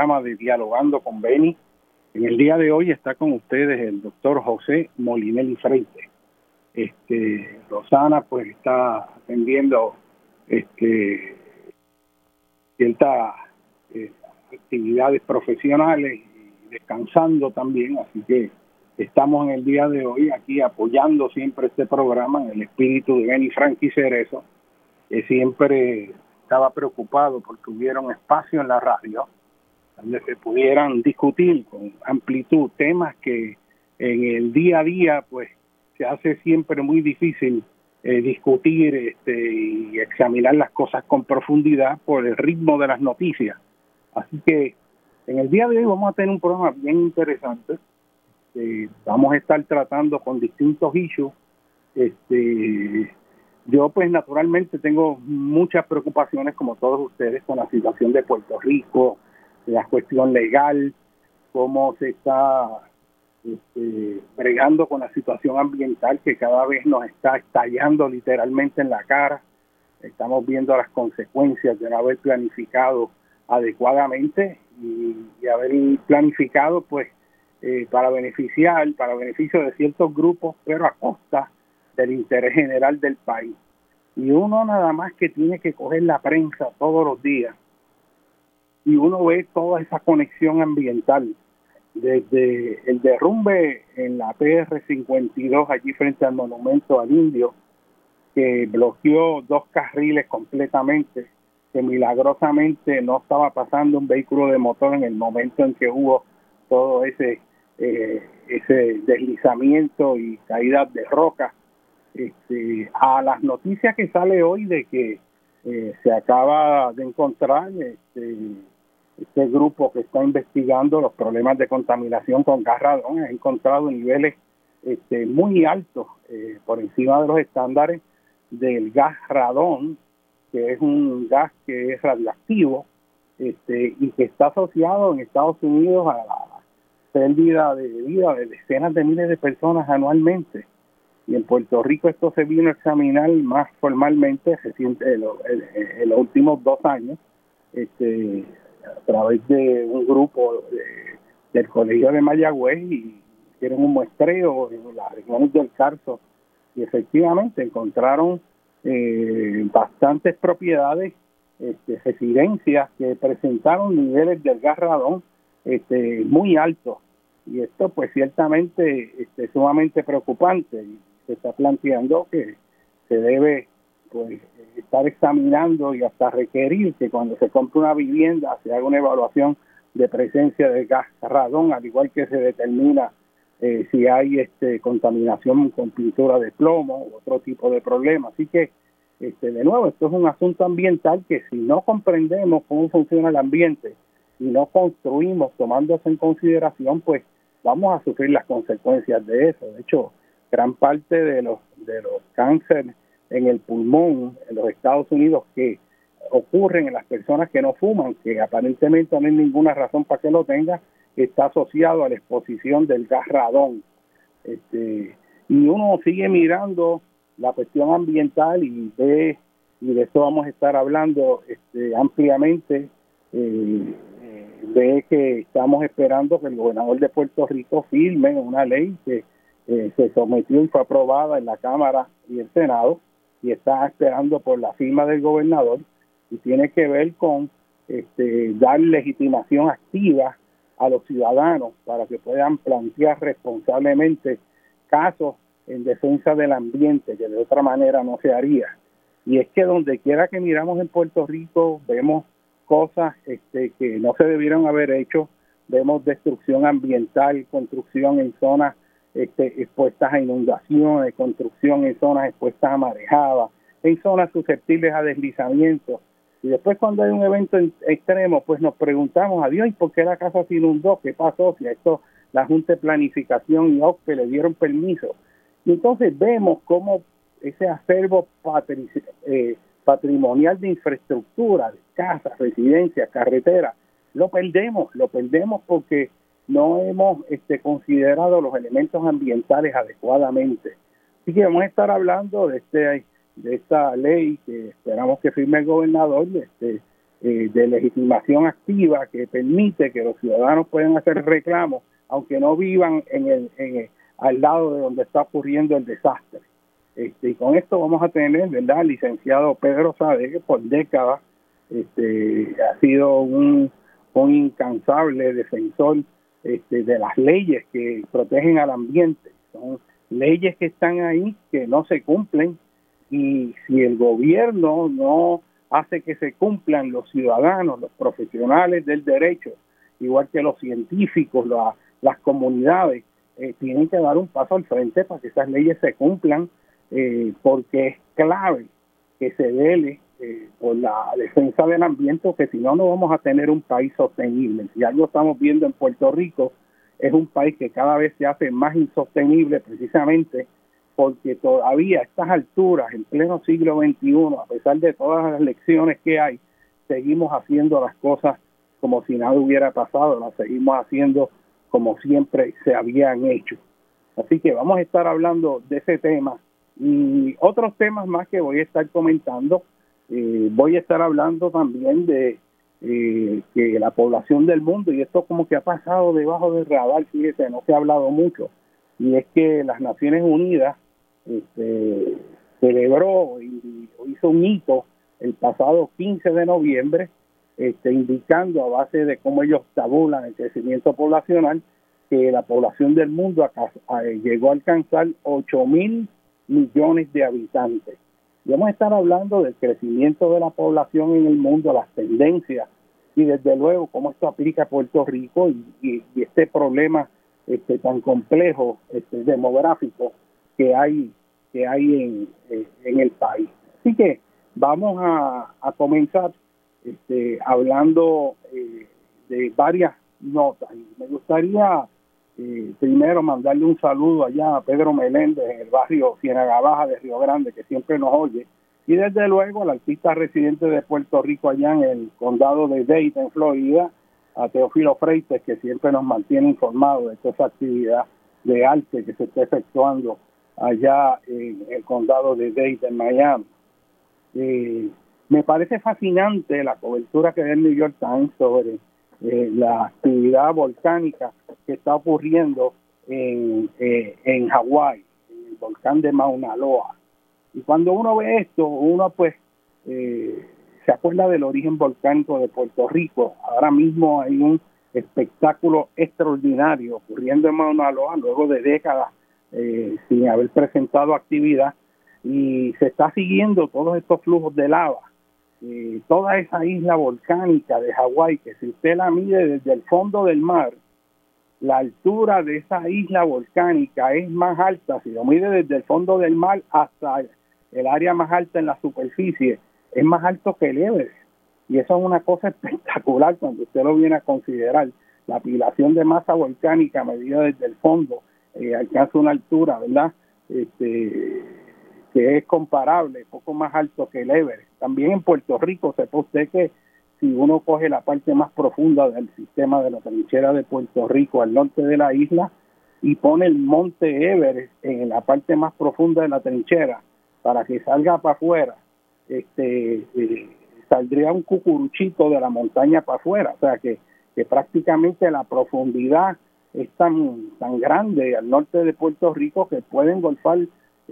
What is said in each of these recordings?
programa de Dialogando con Beni. En el día de hoy está con ustedes el doctor José Molinelli Freite. Este, Rosana pues está atendiendo este, ciertas eh, actividades profesionales y descansando también, así que estamos en el día de hoy aquí apoyando siempre este programa en el espíritu de Beni Frankie Cerezo, que siempre estaba preocupado porque hubiera un espacio en la radio donde se pudieran discutir con amplitud temas que en el día a día pues se hace siempre muy difícil eh, discutir este, y examinar las cosas con profundidad por el ritmo de las noticias. Así que en el día de hoy vamos a tener un programa bien interesante. vamos a estar tratando con distintos issues este, yo pues naturalmente tengo muchas preocupaciones como todos ustedes con la situación de Puerto Rico, la cuestión legal, cómo se está este, bregando con la situación ambiental que cada vez nos está estallando literalmente en la cara. Estamos viendo las consecuencias de no haber planificado adecuadamente y, haber planificado pues eh, para beneficiar, para beneficio de ciertos grupos, pero a costa del interés general del país. Y uno nada más que tiene que coger la prensa todos los días y uno ve toda esa conexión ambiental, desde el derrumbe en la PR-52 allí frente al monumento al indio, que bloqueó dos carriles completamente, que milagrosamente no estaba pasando un vehículo de motor en el momento en que hubo todo ese, eh, ese deslizamiento y caída de rocas este, a las noticias que sale hoy de que eh, se acaba de encontrar este, este grupo que está investigando los problemas de contaminación con gas radón, ha encontrado niveles este, muy altos eh, por encima de los estándares del gas radón, que es un gas que es radioactivo este, y que está asociado en Estados Unidos a la pérdida de vida de decenas de miles de personas anualmente. Y en Puerto Rico esto se vino a examinar más formalmente en, los últimos dos años este, a través de un grupo del Colegio de Mayagüez y hicieron un muestreo en las regiones del Carso. Y efectivamente encontraron eh, bastantes propiedades, este, residencias que presentaron niveles del gas radón este, muy altos. Y esto pues ciertamente este, sumamente preocupante. Se está planteando que se debe pues estar examinando y hasta requerir que cuando se compre una vivienda se haga una evaluación de presencia de gas radón, al igual que se determina eh, si hay este, contaminación con pintura de plomo u otro tipo de problema. Así que, este, de nuevo, esto es un asunto ambiental que si no comprendemos cómo funciona el ambiente y no construimos tomándose en consideración, pues vamos a sufrir las consecuencias de eso. De hecho, gran parte de los, de los cánceres en el pulmón en los Estados Unidos que ocurren en las personas que no fuman, que aparentemente no hay ninguna razón para que lo tengan, está asociado a la exposición del gas radón. Este, y uno sigue mirando la cuestión ambiental y ve, y de eso vamos a estar hablando este, ampliamente, eh, ve que estamos esperando que el gobernador de Puerto Rico firme una ley que eh, se sometió y fue aprobada en la Cámara y el Senado y está esperando por la firma del gobernador y tiene que ver con este, dar legitimación activa a los ciudadanos para que puedan plantear responsablemente casos en defensa del ambiente que de otra manera no se haría. Y es que donde quiera que miramos en Puerto Rico vemos cosas este, que no se debieron haber hecho, vemos destrucción ambiental, construcción en zonas este, expuestas a inundaciones, construcción en zonas expuestas a marejadas, en zonas susceptibles a deslizamientos, y después cuando hay un evento extremo, pues nos preguntamos, adiós, ¿y por qué la casa se inundó? ¿Qué pasó? Si a esto la Junta de Planificación y OCPE le dieron permiso. Y entonces vemos cómo ese acervo eh, patrimonial de infraestructura, de casas, residencias, carreteras, lo perdemos, lo perdemos porque no hemos este, considerado los elementos ambientales adecuadamente. Así que vamos a estar hablando de este de esta ley que esperamos que firme el gobernador este, eh, de legitimación activa que permite que los ciudadanos puedan hacer reclamos aunque no vivan en el, al lado de donde está ocurriendo el desastre. Este, y con esto vamos a tener, ¿verdad? El licenciado Pedro Sade, que por décadas este, ha sido un incansable defensor este, de las leyes que protegen al ambiente. Son leyes que están ahí, que no se cumplen, y si el gobierno no hace que se cumplan los ciudadanos, los profesionales del derecho, igual que los científicos, las comunidades, eh, tienen que dar un paso al frente para que esas leyes se cumplan, eh, porque es clave que se dele eh, por la defensa del ambiente, que si no, no vamos a tener un país sostenible. Si algo estamos viendo en Puerto Rico, es un país que cada vez se hace más insostenible precisamente porque todavía a estas alturas, en pleno siglo XXI, a pesar de todas las lecciones que hay, seguimos haciendo las cosas como si nada hubiera pasado, las seguimos haciendo como siempre se habían hecho. Así que vamos a estar hablando de ese tema y otros temas más que voy a estar comentando. Eh, voy a estar hablando también de eh, que la población del mundo, y esto como que ha pasado debajo del radar, fíjese, no se ha hablado mucho, y es que las Naciones Unidas este, celebró y hizo un hito el pasado 15 de noviembre, este, indicando a base de cómo ellos tabulan el crecimiento poblacional, que la población del mundo llegó a alcanzar 8 mil millones de habitantes. Y vamos a estar hablando del crecimiento de la población en el mundo, las tendencias y desde luego cómo esto aplica a Puerto Rico y, este problema este, tan complejo este, demográfico que hay que hay en, el país. Así que vamos a, comenzar este, hablando eh, de varias notas. Me gustaría eh, primero mandarle un saludo allá a Pedro Meléndez en el barrio Ciénaga Baja de Río Grande, que siempre nos oye. Y desde luego al artista residente de Puerto Rico allá en el condado de Dade, en Florida, a Teófilo Freites, que siempre nos mantiene informados de toda esa actividad de arte que se está efectuando allá en el condado de Dade, en Miami. Eh, me parece fascinante la cobertura que da el New York Times sobre eh, la actividad volcánica que está ocurriendo en, eh, en Hawái, en el volcán de Mauna Loa. Y cuando uno ve esto, uno pues se acuerda del origen volcánico de Puerto Rico. Ahora mismo hay un espectáculo extraordinario ocurriendo en Mauna Loa luego de décadas eh, sin haber presentado actividad. y se está siguiendo todos estos flujos de lava. Eh, toda esa isla volcánica de Hawái, que si usted la mide desde el fondo del mar, la altura de esa isla volcánica es más alta, si lo mide desde el fondo del mar hasta el área más alta en la superficie, es más alto que el Everest. Y eso es una cosa espectacular cuando usted lo viene a considerar. La apilación de masa volcánica medida desde el fondo eh, alcanza una altura, ¿verdad? Este, que es comparable, poco más alto que el Everest. También en Puerto Rico, sepa usted que si uno coge la parte más profunda del sistema de la trinchera de Puerto Rico al norte de la isla y pone el monte Everest en la parte más profunda de la trinchera para que salga para afuera, este, eh, saldría un cucuruchito de la montaña para afuera, o sea que, que prácticamente la profundidad es tan, tan grande al norte de Puerto Rico que puede engolfar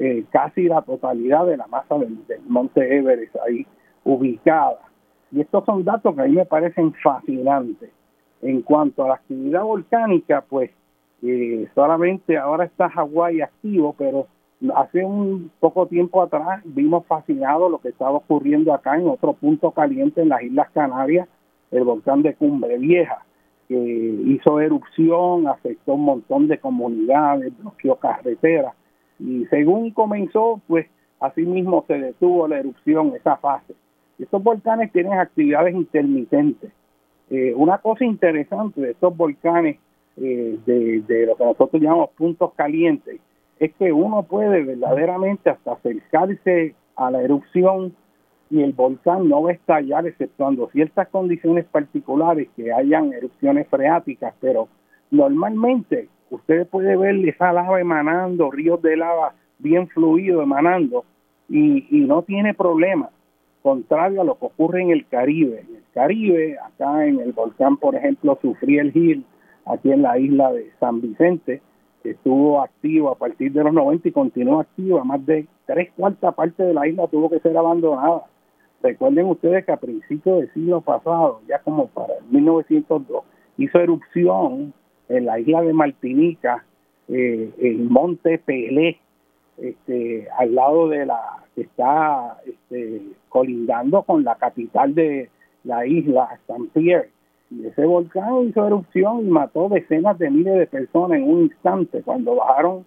eh, casi la totalidad de la masa del, monte Everest ahí ubicada. Y estos son datos que a mí me parecen fascinantes. En cuanto a la actividad volcánica, pues eh, solamente ahora está Hawái activo, pero hace un poco tiempo atrás vimos fascinado lo que estaba ocurriendo acá en otro punto caliente en las Islas Canarias, el volcán de Cumbre Vieja, que hizo erupción, afectó un montón de comunidades, bloqueó carreteras y según comenzó, pues así mismo se detuvo la erupción, esa fase. Estos volcanes tienen actividades intermitentes. Eh, una cosa interesante de estos volcanes, eh, de, de lo que nosotros llamamos puntos calientes, es que uno puede verdaderamente hasta acercarse a la erupción y el volcán no va a estallar exceptuando ciertas condiciones particulares que hayan erupciones freáticas, pero normalmente usted puede ver esa lava emanando, ríos de lava bien fluido emanando y, no tiene problema, contrario a lo que ocurre en el Caribe. En el Caribe, acá en el volcán, por ejemplo, el Hill, aquí en la isla de San Vicente, estuvo activo a partir de los 90 y continuó activo, más de tres cuartas partes de la isla tuvo que ser abandonada. Recuerden ustedes que a principios del siglo pasado, ya como para el 1902, hizo erupción en la isla de Martinica, eh, el monte Pelé, este, al lado de la que está este, colindando con la capital de la isla, San Pierre. Y ese volcán hizo erupción y mató decenas de miles de personas en un instante cuando bajaron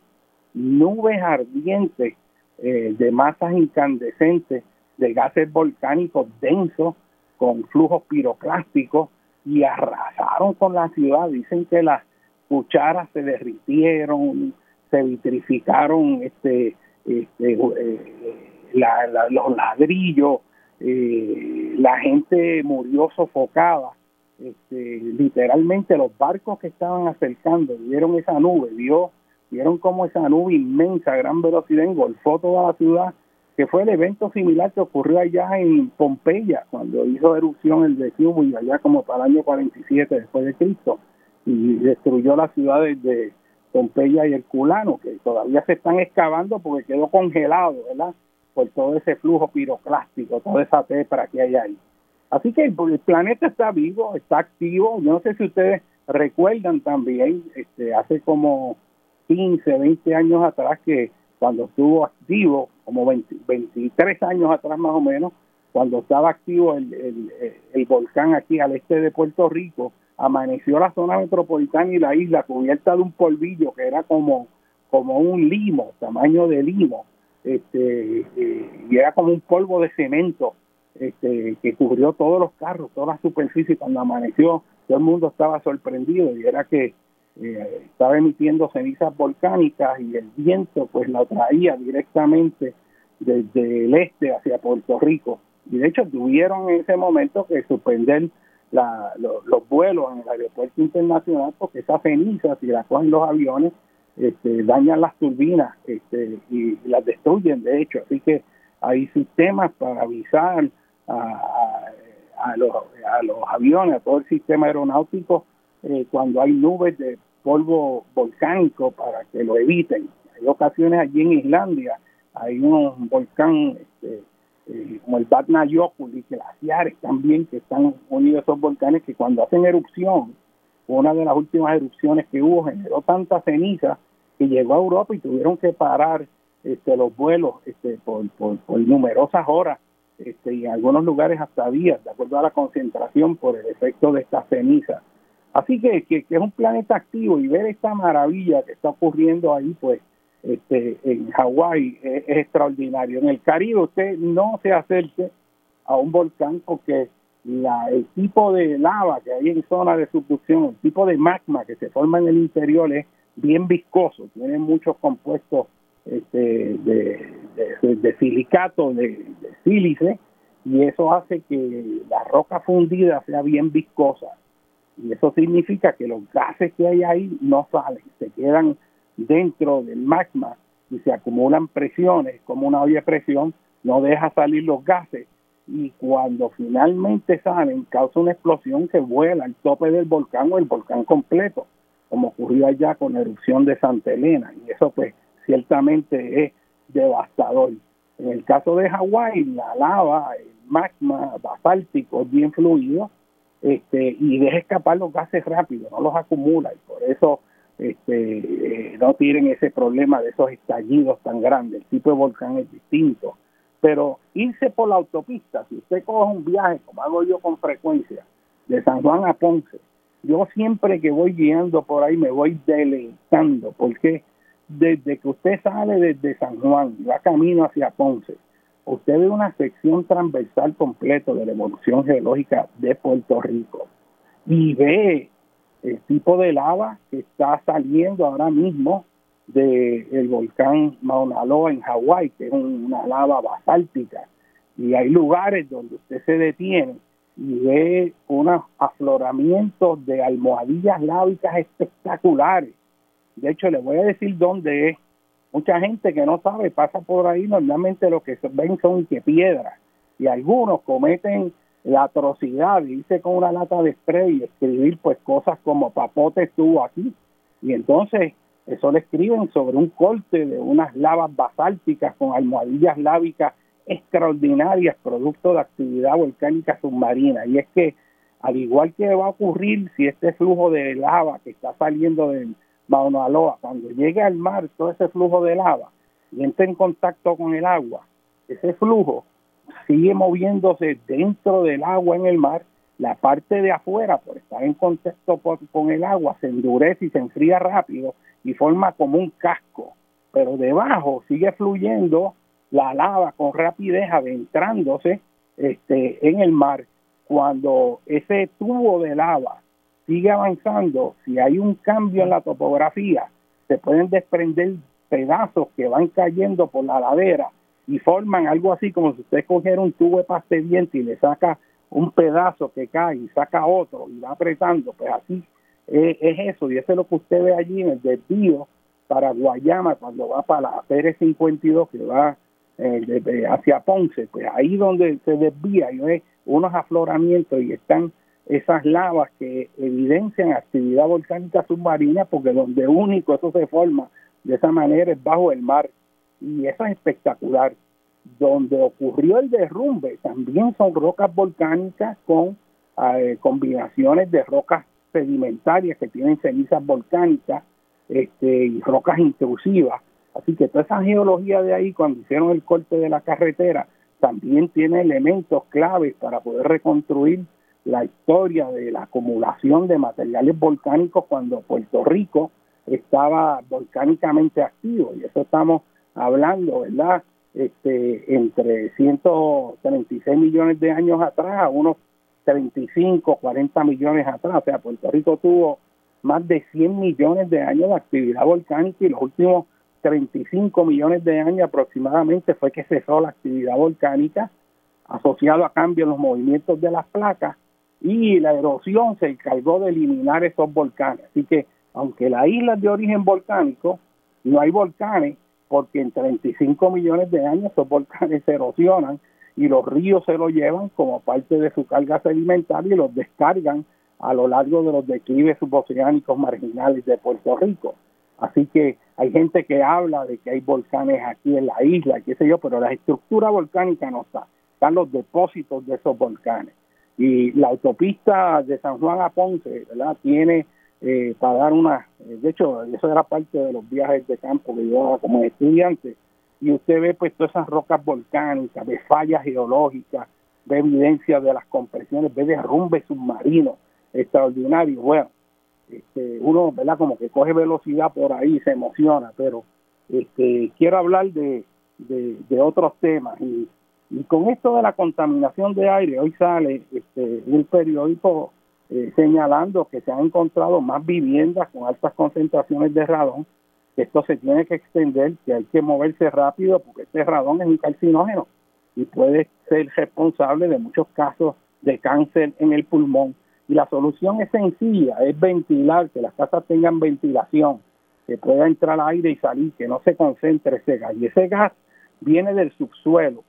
nubes ardientes eh, de masas incandescentes de gases volcánicos densos con flujos piroclásticos y arrasaron con la ciudad. Dicen que las cucharas se derritieron, se vitrificaron este, este eh, los ladrillos, eh, la gente murió sofocada. Este, literalmente los barcos que estaban acercando vieron esa nube, vio, vieron como esa nube inmensa a gran velocidad engolfó toda la ciudad, que fue el evento similar que ocurrió allá en Pompeya, cuando hizo erupción el Vesubio, allá como para el año 47 después de Cristo y destruyó las ciudades de Pompeya y Herculano, que todavía se están excavando porque quedó congelado, ¿verdad? Por todo ese flujo piroclástico, toda esa tepra que hay ahí. Así que el planeta está vivo, está activo. Yo no sé si ustedes recuerdan también, este, hace como 15, 20 años atrás, que cuando estuvo activo, como 23 años atrás más o menos, cuando estaba activo el, el volcán aquí al este de Puerto Rico, amaneció la zona metropolitana y la isla cubierta de un polvillo que era como, como un limo, tamaño de limo, este, eh, y era como un polvo de cemento este, que cubrió todos los carros, toda la superficie. Cuando amaneció, todo el mundo estaba sorprendido y era que eh, estaba emitiendo cenizas volcánicas y el viento pues la traía directamente desde el este hacia Puerto Rico. Y de hecho tuvieron en ese momento que suspender la, los vuelos en el aeropuerto internacional porque esas cenizas, si las cogen los aviones, este, dañan las turbinas este, y las destruyen, de hecho. Así que hay sistemas para avisar a, a, los, a los aviones, a todo el sistema aeronáutico, eh, cuando hay nubes de polvo volcánico para que lo eviten. Hay ocasiones allí en Islandia, hay un volcán este, eh, como el Vatnajökull y glaciares también que están unidos a esos volcanes que cuando hacen erupción, una de las últimas erupciones que hubo generó tanta ceniza que llegó a Europa y tuvieron que parar este, los vuelos este, por, por, numerosas horas este, y en algunos lugares hasta días, de acuerdo a la concentración por el efecto de esta ceniza. Así que, que, es un planeta activo y ver esta maravilla que está ocurriendo ahí, pues este, en Hawái es, extraordinario. En el Caribe usted no se acerque a un volcán porque el tipo de lava que hay en zona de subducción, el tipo de magma que se forma en el interior es bien viscoso, tiene muchos compuestos este, de, silicato, de, sílice, y eso hace que la roca fundida sea bien viscosa. Y eso significa que los gases que hay ahí no salen, se quedan dentro del magma y se acumulan presiones, como una olla de presión, no deja salir los gases. Y cuando finalmente salen causa una explosión que vuela al tope del volcán o el volcán completo, como ocurrió allá con la erupción de Santa Elena. Y eso pues ciertamente es devastador. En el caso de Hawái, la lava, el magma basáltico es bien fluido este, y deja escapar los gases rápido, no los acumula. Y por eso este, eh, no tienen ese problema de esos estallidos tan grandes. El tipo de volcán es distinto. Pero irse por la autopista, si usted coge un viaje, como hago yo con frecuencia, de San Juan a Ponce, yo siempre que voy guiando por ahí me voy deleitando, porque desde que usted sale desde San Juan y va camino hacia Ponce, usted ve una sección transversal completa de la evolución geológica de Puerto Rico y ve el tipo de lava que está saliendo ahora mismo del volcán Mauna Loa en Hawái, que es una lava basáltica. Y hay lugares donde usted se detiene y ve unos afloramientos de almohadillas lávicas espectaculares. De hecho, le voy a decir dónde es. Mucha gente que no sabe pasa por ahí, normalmente lo que ven son que piedras. Y algunos cometen la atrocidad de irse con una lata de spray y escribir pues cosas como papote estuvo aquí. Y entonces eso le escriben sobre un corte de unas lavas basálticas con almohadillas lávicas extraordinarias, producto de actividad volcánica submarina. Y es que, al igual que va a ocurrir si este flujo de lava que está saliendo de Mauna Loa, cuando llegue al mar, todo ese flujo de lava y entre en contacto con el agua, ese flujo sigue moviéndose dentro del agua en el mar, la parte de afuera, por estar en contacto con el agua, se endurece y se enfría rápido y forma como un casco, pero debajo sigue fluyendo la lava con rapidez adentrándose este, en el mar. Cuando ese tubo de lava sigue avanzando, si hay un cambio en la topografía, se pueden desprender pedazos que van cayendo por la ladera y forman algo así como si usted cogiera un tubo de pasta y le saca un pedazo que cae y saca otro y va apretando, pues así es, eso, y eso es lo que usted ve allí en el desvío para Guayama cuando va para la Pérez 52 que va eh, hacia Ponce, pues ahí donde se desvía y ve unos afloramientos y están esas lavas que evidencian actividad volcánica submarina porque donde único eso se forma de esa manera es bajo el mar y eso es espectacular. Donde ocurrió el derrumbe también son rocas volcánicas con eh, combinaciones de rocas sedimentarias que tienen cenizas volcánicas este, y rocas intrusivas. Así que toda esa geología de ahí, cuando hicieron el corte de la carretera, también tiene elementos claves para poder reconstruir la historia de la acumulación de materiales volcánicos cuando Puerto Rico estaba volcánicamente activo. Y eso estamos hablando, ¿verdad? Este, entre 136 millones de años atrás a unos 35, 40 millones atrás. O sea, Puerto Rico tuvo más de 100 millones de años de actividad volcánica y los últimos 35 millones de años aproximadamente fue que cesó la actividad volcánica asociado a cambio en los movimientos de las placas y la erosión se encargó de eliminar esos volcanes. Así que aunque la isla es de origen volcánico, no hay volcanes porque en 35 millones de años esos volcanes se erosionan y los ríos se lo llevan como parte de su carga sedimentaria y los descargan a lo largo de los declives suboceánicos marginales de Puerto Rico. Así que hay gente que habla de que hay volcanes aquí en la isla, qué sé yo, pero la estructura volcánica no está, están los depósitos de esos volcanes. Y la autopista de San Juan a Ponce, ¿verdad? Tiene eh, para dar una, de hecho, eso era parte de los viajes de campo que yo como estudiante, y usted ve pues todas esas rocas volcánicas, ve fallas geológicas, ve evidencia de las compresiones, ve derrumbes submarinos extraordinarios. Bueno, este, uno, ¿verdad? Como que coge velocidad por ahí, se emociona, pero este, quiero hablar de, de, otros temas. Y, y, con esto de la contaminación de aire, hoy sale este, un periódico eh, señalando que se han encontrado más viviendas con altas concentraciones de radón, que esto se tiene que extender, que hay que moverse rápido porque este radón es un carcinógeno y puede ser responsable de muchos casos de cáncer en el pulmón. Y la solución es sencilla, es ventilar, que las casas tengan ventilación, que pueda entrar aire y salir, que no se concentre ese gas. Y ese gas viene del subsuelo.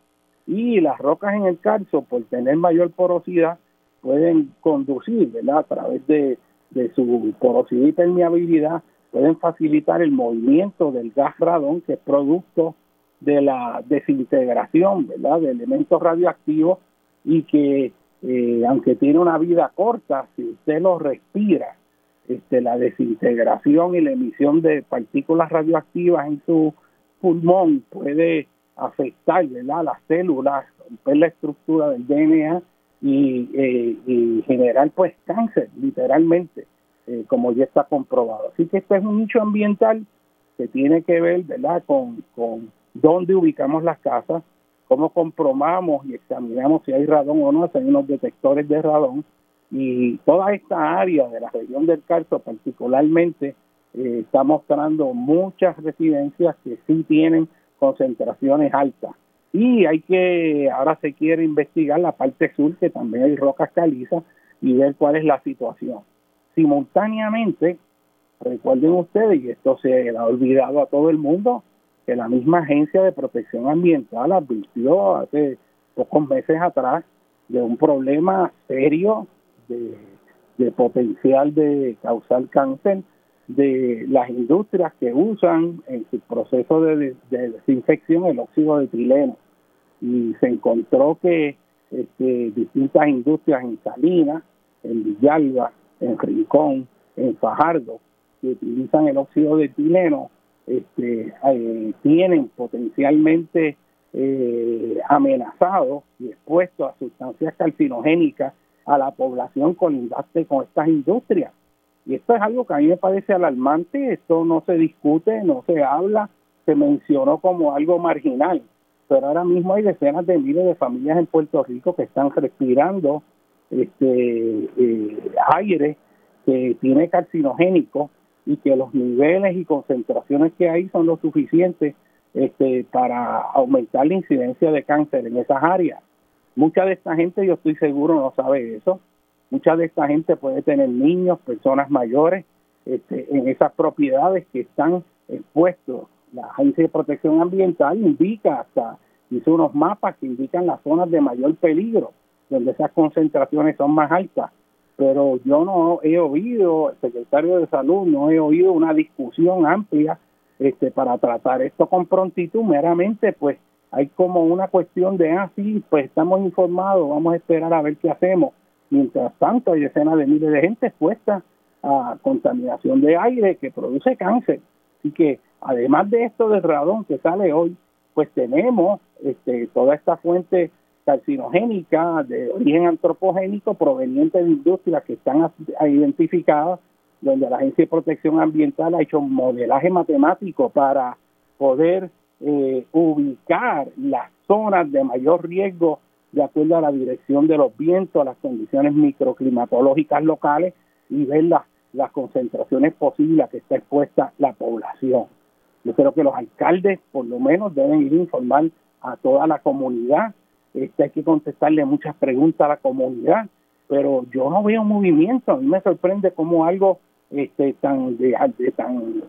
Y las rocas en el calzo, por tener mayor porosidad, pueden conducir, ¿verdad? A través de, de su porosidad y permeabilidad, pueden facilitar el movimiento del gas radón, que es producto de la desintegración, ¿verdad? De elementos radioactivos y que, eh, aunque tiene una vida corta, si usted lo respira, este, la desintegración y la emisión de partículas radioactivas en su pulmón puede afectar ¿verdad? las células, romper la estructura del DNA eh, y, generar pues cáncer, literalmente, eh, como ya está comprobado. Así que este es un nicho ambiental que tiene que ver ¿verdad? Con, con dónde ubicamos las casas, cómo comprobamos y examinamos si hay radón o no, hay unos detectores de radón, y toda esta área de la región del Carso particularmente eh, está mostrando muchas residencias que sí tienen concentraciones altas y hay que, ahora se quiere investigar la parte sur, que también hay rocas calizas, y ver cuál es la situación. Simultáneamente, recuerden ustedes, y esto se ha olvidado a todo el mundo, que la misma Agencia de Protección Ambiental advirtió hace pocos meses atrás de un problema serio de, de potencial de causar cáncer de las industrias que usan en su proceso de, desinfección el óxido de etileno. Y se encontró que este, distintas industrias en Salinas, en Villalba, en Rincón, en Fajardo, que utilizan el óxido de etileno, este, eh, tienen potencialmente eh, amenazados y expuestos a sustancias carcinogénicas a la población colindante con estas industrias. Y esto es algo que a mí me parece alarmante, esto no se discute, no se habla, se mencionó como algo marginal, pero ahora mismo hay decenas de miles de familias en Puerto Rico que están respirando este eh, aire que tiene carcinogénico y que los niveles y concentraciones que hay son lo suficientes este, para aumentar la incidencia de cáncer en esas áreas. Mucha de esta gente, yo estoy seguro, no sabe eso. Mucha de esta gente puede tener niños, personas mayores, este, en esas propiedades que están expuestos. La Agencia de Protección Ambiental indica hasta, hizo unos mapas que indican las zonas de mayor peligro, donde esas concentraciones son más altas. Pero yo no he oído, el secretario de Salud, no he oído una discusión amplia este, para tratar esto con prontitud, meramente pues hay como una cuestión de, ah, sí, pues estamos informados, vamos a esperar a ver qué hacemos. Mientras tanto, hay decenas de miles de gente expuesta a contaminación de aire que produce cáncer. y que además de esto del radón que sale hoy, pues tenemos este, toda esta fuente carcinogénica de origen antropogénico proveniente de industrias que están identificadas, donde la Agencia de Protección Ambiental ha hecho un modelaje matemático para poder eh, ubicar las zonas de mayor riesgo de acuerdo a la dirección de los vientos, a las condiciones microclimatológicas locales y ver las, las concentraciones posibles a que está expuesta la población. Yo creo que los alcaldes por lo menos deben ir a informar a toda la comunidad. Este, hay que contestarle muchas preguntas a la comunidad, pero yo no veo movimiento. A mí me sorprende cómo algo este, tan, de, tan,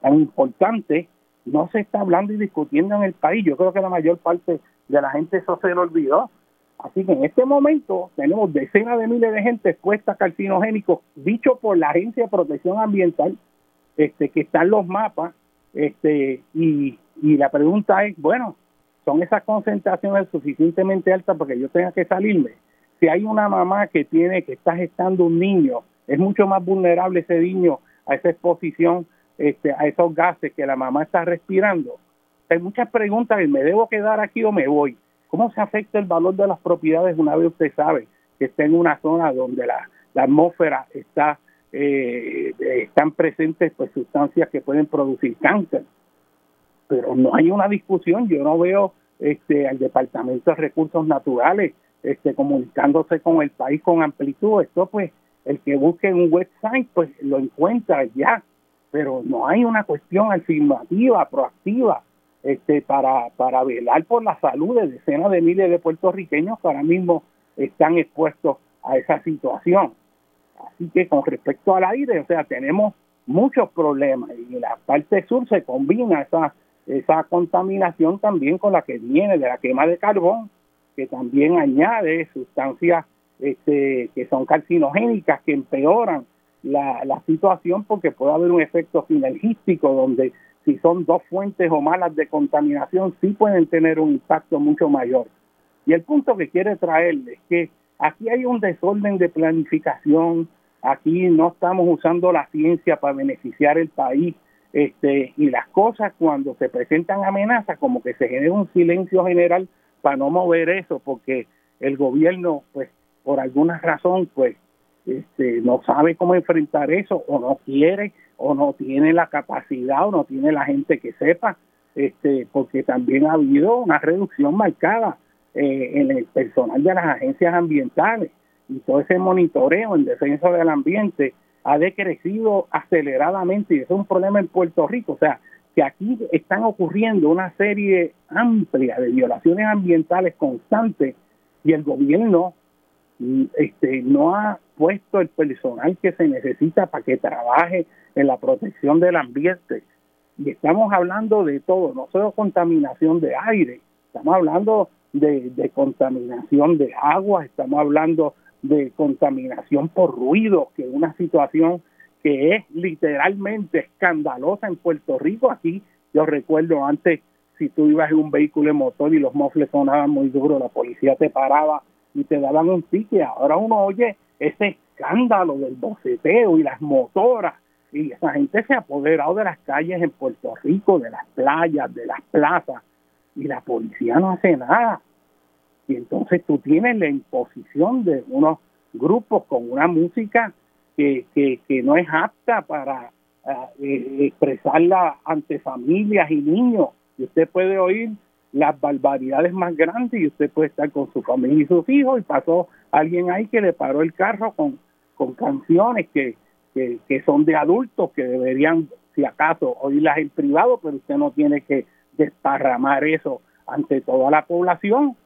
tan importante no se está hablando y discutiendo en el país. Yo creo que la mayor parte de la gente eso se lo olvidó. Así que en este momento tenemos decenas de miles de gente expuesta a carcinogénicos, dicho por la Agencia de Protección Ambiental, este, que están los mapas, este, y, y la pregunta es, bueno, ¿son esas concentraciones suficientemente altas para que yo tenga que salirme? Si hay una mamá que tiene, que está gestando un niño, es mucho más vulnerable ese niño a esa exposición este, a esos gases que la mamá está respirando. Hay muchas preguntas, ¿me debo quedar aquí o me voy? ¿Cómo se afecta el valor de las propiedades una vez usted sabe que está en una zona donde la, atmósfera está, eh, están presentes pues, sustancias que pueden producir cáncer? Pero no hay una discusión, yo no veo este, al Departamento de Recursos Naturales este, comunicándose con el país con amplitud. Esto pues, el que busque un website pues lo encuentra ya, pero no hay una cuestión afirmativa, proactiva, este, para, para velar por la salud de decenas de miles de puertorriqueños que ahora mismo están expuestos a esa situación. Así que con respecto al aire, o sea, tenemos muchos problemas y en la parte sur se combina esa, esa contaminación también con la que viene de la quema de carbón que también añade sustancias este, que son carcinogénicas, que empeoran la, la situación porque puede haber un efecto sinergístico donde si son dos fuentes o malas de contaminación, sí pueden tener un impacto mucho mayor. Y el punto que quiere traerle es que aquí hay un desorden de planificación, aquí no estamos usando la ciencia para beneficiar el país, este, y las cosas cuando se presentan amenazas, como que se genera un silencio general para no mover eso, porque el gobierno, pues, por alguna razón, pues, este, no sabe cómo enfrentar eso, o no quiere, o no tiene la capacidad, o no tiene la gente que sepa, este, porque también ha habido una reducción marcada eh, en el personal de las agencias ambientales y todo ese monitoreo en defensa del ambiente ha decrecido aceleradamente y eso es un problema en Puerto Rico. O sea, que aquí están ocurriendo una serie amplia de violaciones ambientales constantes y el gobierno mm, este, no ha puesto el personal que se necesita para que trabaje en la protección del ambiente. Y estamos hablando de todo, no solo contaminación de aire, estamos hablando de, de contaminación de agua, estamos hablando de contaminación por ruido, que es una situación que es literalmente escandalosa en Puerto Rico. Aquí yo recuerdo antes, si tú ibas en un vehículo de motor y los mofles sonaban muy duro, la policía te paraba y te daban un ticket. Ahora uno oye ese escándalo del boceteo y las motoras. Y esa gente se ha apoderado de las calles en Puerto Rico, de las playas, de las plazas, y la policía no hace nada. Y entonces tú tienes la imposición de unos grupos con una música que, que, no es apta para eh, expresarla ante familias y niños. Y usted puede oír las barbaridades más grandes y usted puede estar con su familia y sus hijos y pasó alguien ahí que le paró el carro con, con canciones que, que, que son de adultos que deberían, si acaso, oírlas en privado, pero usted no tiene que desparramar eso ante toda la población.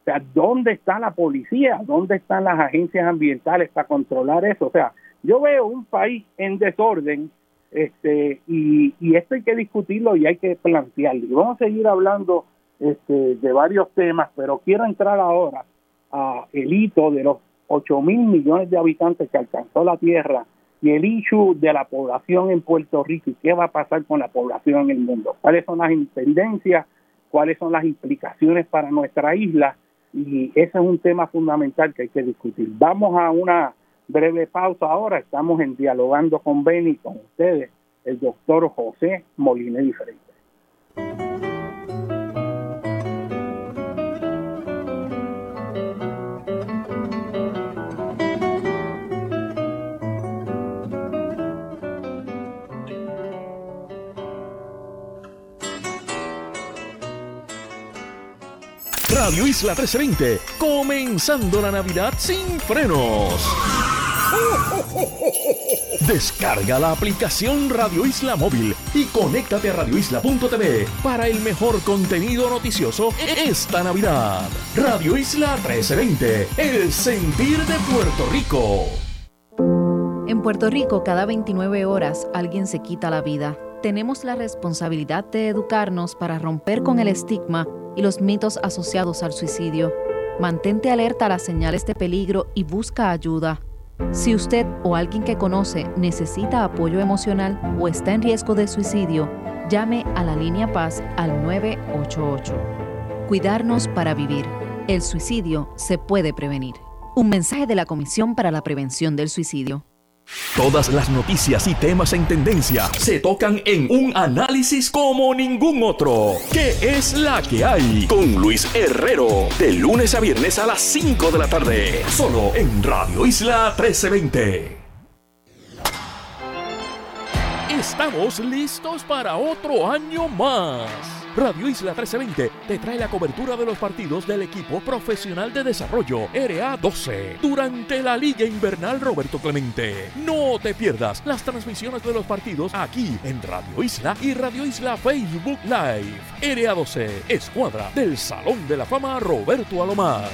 O sea, ¿dónde está la policía? ¿Dónde están las agencias ambientales para controlar eso? O sea, yo veo un país en desorden este, y, esto hay que discutirlo y hay que plantearlo. Y vamos a seguir hablando este, de varios temas, pero quiero entrar ahora a el hito de los 8 mil millones de habitantes que alcanzó la Tierra y el issue de la población en Puerto Rico y qué va a pasar con la población en el mundo. ¿Cuáles son las tendencias? ¿Cuáles son las implicaciones para nuestra isla? y ese es un tema fundamental que hay que discutir. Vamos a una breve pausa ahora, estamos en dialogando con Beni, con ustedes, el doctor José Molina Diferente. Radio Isla 1320, comenzando la Navidad sin frenos. Descarga la aplicación Radio Isla Móvil y conéctate a radioisla.tv para el mejor contenido noticioso esta Navidad. Radio Isla 1320, el sentir de Puerto Rico. En Puerto Rico, cada 29 horas alguien se quita la vida. Tenemos la responsabilidad de educarnos para romper con el estigma y los mitos asociados al suicidio. Mantente alerta a las señales de peligro y busca ayuda. Si usted o alguien que conoce necesita apoyo emocional o está en riesgo de suicidio, llame a la línea Paz al 988. Cuidarnos para vivir. El suicidio se puede prevenir. Un mensaje de la Comisión para la Prevención del Suicidio. Todas las noticias y temas en tendencia se tocan en un análisis como ningún otro. ¿Qué es la que hay? Con Luis Herrero, de lunes a viernes a las 5 de la tarde, solo en Radio Isla 1320. Estamos listos para otro año más. Radio Isla 1320 te trae la cobertura de los partidos del equipo profesional de desarrollo RA12 durante la Liga Invernal Roberto Clemente. No te pierdas las transmisiones de los partidos aquí en Radio Isla y Radio Isla Facebook Live. RA12, escuadra del Salón de la Fama Roberto Alomar.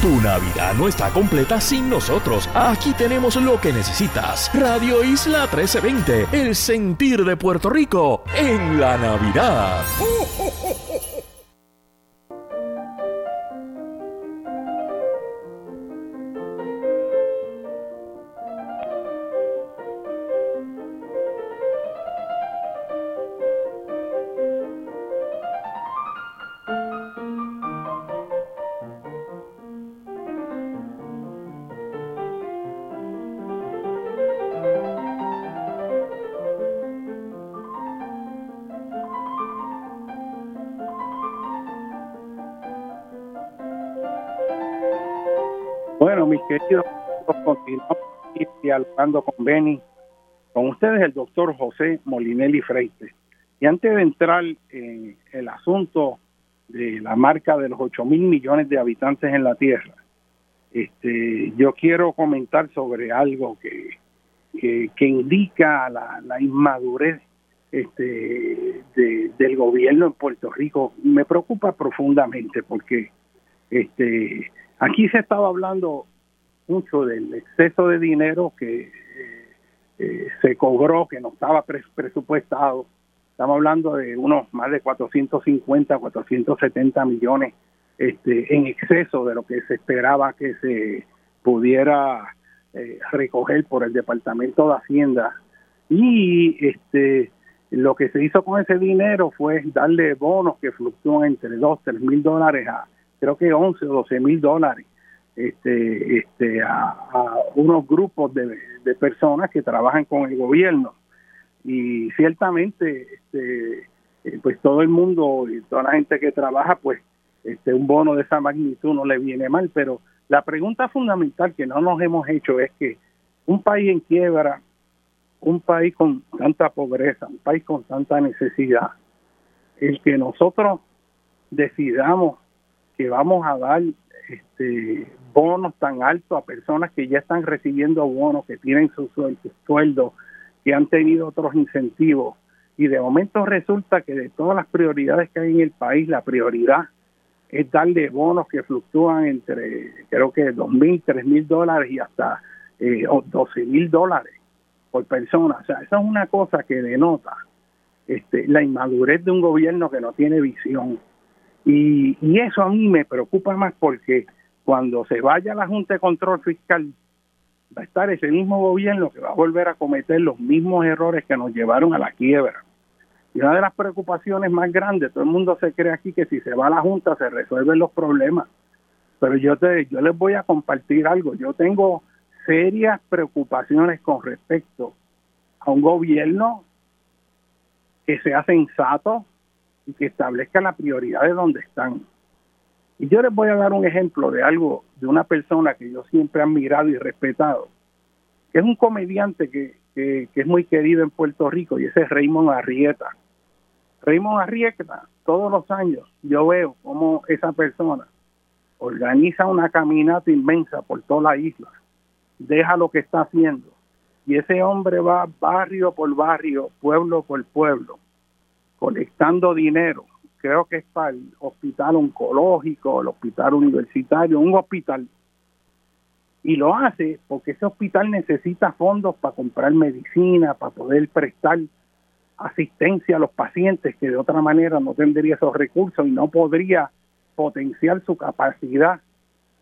Tu Navidad no está completa sin nosotros. Aquí tenemos lo que necesitas. Radio Isla 1320, el sentir de Puerto Rico en la Navidad. Bueno, mis queridos, continuamos dialogando con Benny, con ustedes el doctor José Molinelli Freite. Y antes de entrar en el asunto de la marca de los 8 mil millones de habitantes en la Tierra, este, yo quiero comentar sobre algo que, que, indica la, la inmadurez este, del gobierno en Puerto Rico. Me preocupa profundamente porque este, Aquí se estaba hablando mucho del exceso de dinero que eh, eh, se cobró, que no estaba presupuestado. Estamos hablando de unos más de 450, 470 millones este, en exceso de lo que se esperaba que se pudiera eh, recoger por el Departamento de Hacienda. Y este lo que se hizo con ese dinero fue darle bonos que fluctúan entre 2, 3 mil dólares a creo que 11 o 12 mil dólares este, este, a, unos grupos de, personas que trabajan con el gobierno. Y ciertamente, este, eh, pues todo el mundo y toda la gente que trabaja, pues este, un bono de esa magnitud no le viene mal. Pero la pregunta fundamental que no nos hemos hecho es que un país en quiebra, un país con tanta pobreza, un país con tanta necesidad, el que nosotros decidamos que vamos a dar este, bonos tan altos a personas que ya están recibiendo bonos, que tienen su sueldo, que han tenido otros incentivos. Y de momento resulta que de todas las prioridades que hay en el país, la prioridad es darle bonos que fluctúan entre, creo que dos mil, tres mil dólares y hasta eh, 12 mil dólares por persona. O sea, eso es una cosa que denota este, la inmadurez de un gobierno que no tiene visión y, eso a mí me preocupa más porque cuando se vaya la Junta de Control Fiscal, va a estar ese mismo gobierno que va a volver a cometer los mismos errores que nos llevaron a la quiebra. Y una de las preocupaciones más grandes, todo el mundo se cree aquí que si se va a la Junta se resuelven los problemas. Pero yo, te, yo les voy a compartir algo. Yo tengo serias preocupaciones con respecto a un gobierno que sea sensato, y que establezca la prioridad de donde están. Y yo les voy a dar un ejemplo de algo, de una persona que yo siempre he admirado y respetado, que es un comediante que, que, es muy querido en Puerto Rico y ese es Raymond Arrieta. Raymond Arrieta, todos los años yo veo cómo esa persona organiza una caminata inmensa por toda la isla, deja lo que está haciendo y ese hombre va barrio por barrio, pueblo por pueblo, colectando dinero, creo que es para el hospital oncológico, el hospital universitario, un hospital. Y lo hace porque ese hospital necesita fondos para comprar medicina, para poder prestar asistencia a los pacientes que de otra manera no tendría esos recursos y no podría potenciar su capacidad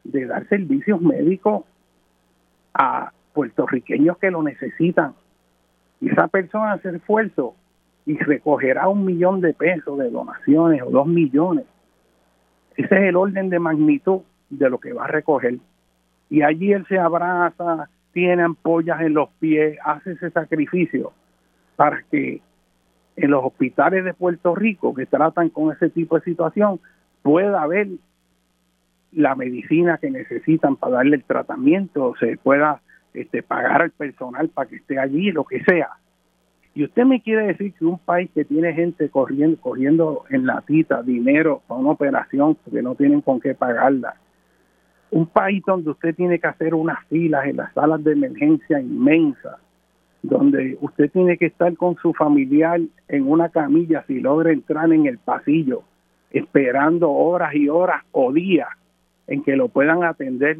de dar servicios médicos a puertorriqueños que lo necesitan. Y esa persona hace esfuerzo y recogerá un millón de pesos de donaciones o dos millones. Ese es el orden de magnitud de lo que va a recoger. Y allí él se abraza tiene ampollas en los pies, hace ese sacrificio para que en los hospitales de Puerto Rico que tratan con ese tipo de situación pueda haber la medicina que necesitan para darle el tratamiento, se pueda este, pagar al personal para que esté allí, lo que sea. Y usted me quiere decir que un país que tiene gente corriendo, corriendo en latita dinero para una operación porque no tienen con qué pagarla, un país donde usted tiene que hacer unas filas en las salas de emergencia inmensas, donde usted tiene que estar con su familiar en una camilla si logra entrar en el pasillo, esperando horas y horas o días en que lo puedan atender.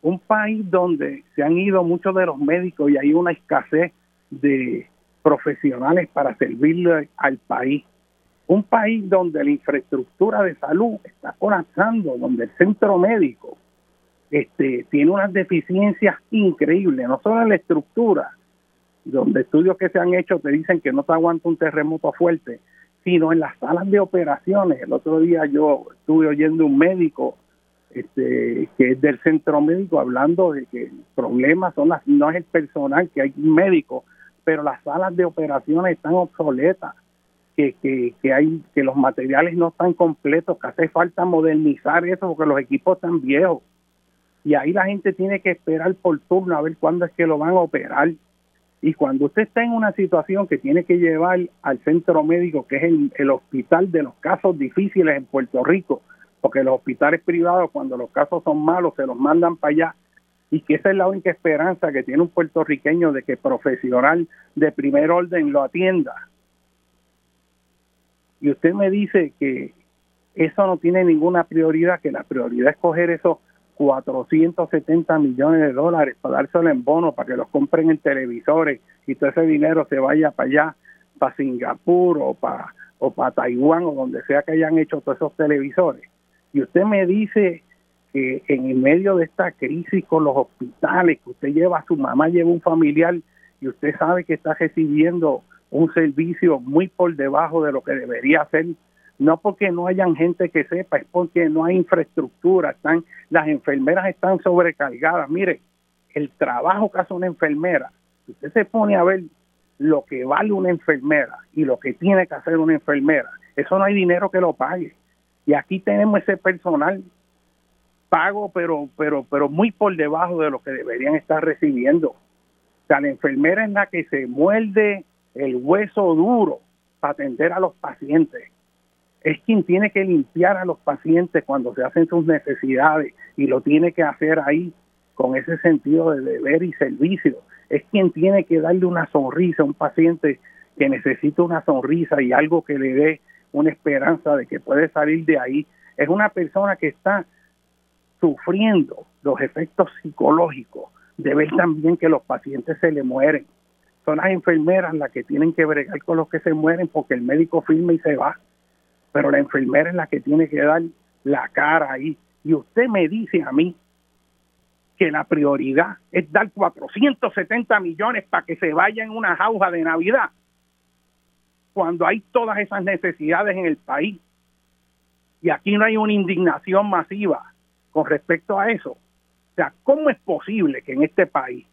Un país donde se han ido muchos de los médicos y hay una escasez de profesionales para servirle al país. Un país donde la infraestructura de salud está colapsando, donde el centro médico este, tiene unas deficiencias increíbles, no solo en la estructura, donde estudios que se han hecho te dicen que no te aguanta un terremoto fuerte, sino en las salas de operaciones. El otro día yo estuve oyendo un médico este, que es del centro médico hablando de que el problema son las, no es el personal, que hay médicos, pero las salas de operaciones están obsoletas, que, que, que, hay, que los materiales no están completos, que hace falta modernizar eso porque los equipos están viejos y ahí la gente tiene que esperar por turno a ver cuándo es que lo van a operar. Y cuando usted está en una situación que tiene que llevar al centro médico, que es el, hospital de los casos difíciles en Puerto Rico, porque los hospitales privados cuando los casos son malos se los mandan para allá, y que esa es la única esperanza que tiene un puertorriqueño de que profesional de primer orden lo atienda. Y usted me dice que eso no tiene ninguna prioridad, que la prioridad es coger esos 470 millones de dólares para dárselo en bono para que los compren en televisores y todo ese dinero se vaya para allá, para Singapur o para, o para Taiwán o donde sea que hayan hecho todos esos televisores. Y usted me dice que en el medio de esta crisis con los hospitales, que usted lleva a su mamá, lleva un familiar y usted sabe que está recibiendo un servicio muy por debajo de lo que debería ser no porque no hayan gente que sepa, es porque no hay infraestructura, están las enfermeras están sobrecargadas. Mire, el trabajo que hace una enfermera, usted se pone a ver lo que vale una enfermera y lo que tiene que hacer una enfermera, eso no hay dinero que lo pague. Y aquí tenemos ese personal pago, pero pero pero muy por debajo de lo que deberían estar recibiendo. O sea, la enfermera es la que se muerde el hueso duro para atender a los pacientes es quien tiene que limpiar a los pacientes cuando se hacen sus necesidades y lo tiene que hacer ahí con ese sentido de deber y servicio. Es quien tiene que darle una sonrisa a un paciente que necesita una sonrisa y algo que le dé una esperanza de que puede salir de ahí. Es una persona que está sufriendo los efectos psicológicos de ver también que los pacientes se le mueren. Son las enfermeras las que tienen que bregar con los que se mueren porque el médico firma y se va pero la enfermera es la que tiene que dar la cara ahí. Y usted me dice a mí que la prioridad es dar 470 millones para que se vaya en una jauja de Navidad, cuando hay todas esas necesidades en el país. Y aquí no hay una indignación masiva con respecto a eso. O sea, ¿cómo es posible que en este país,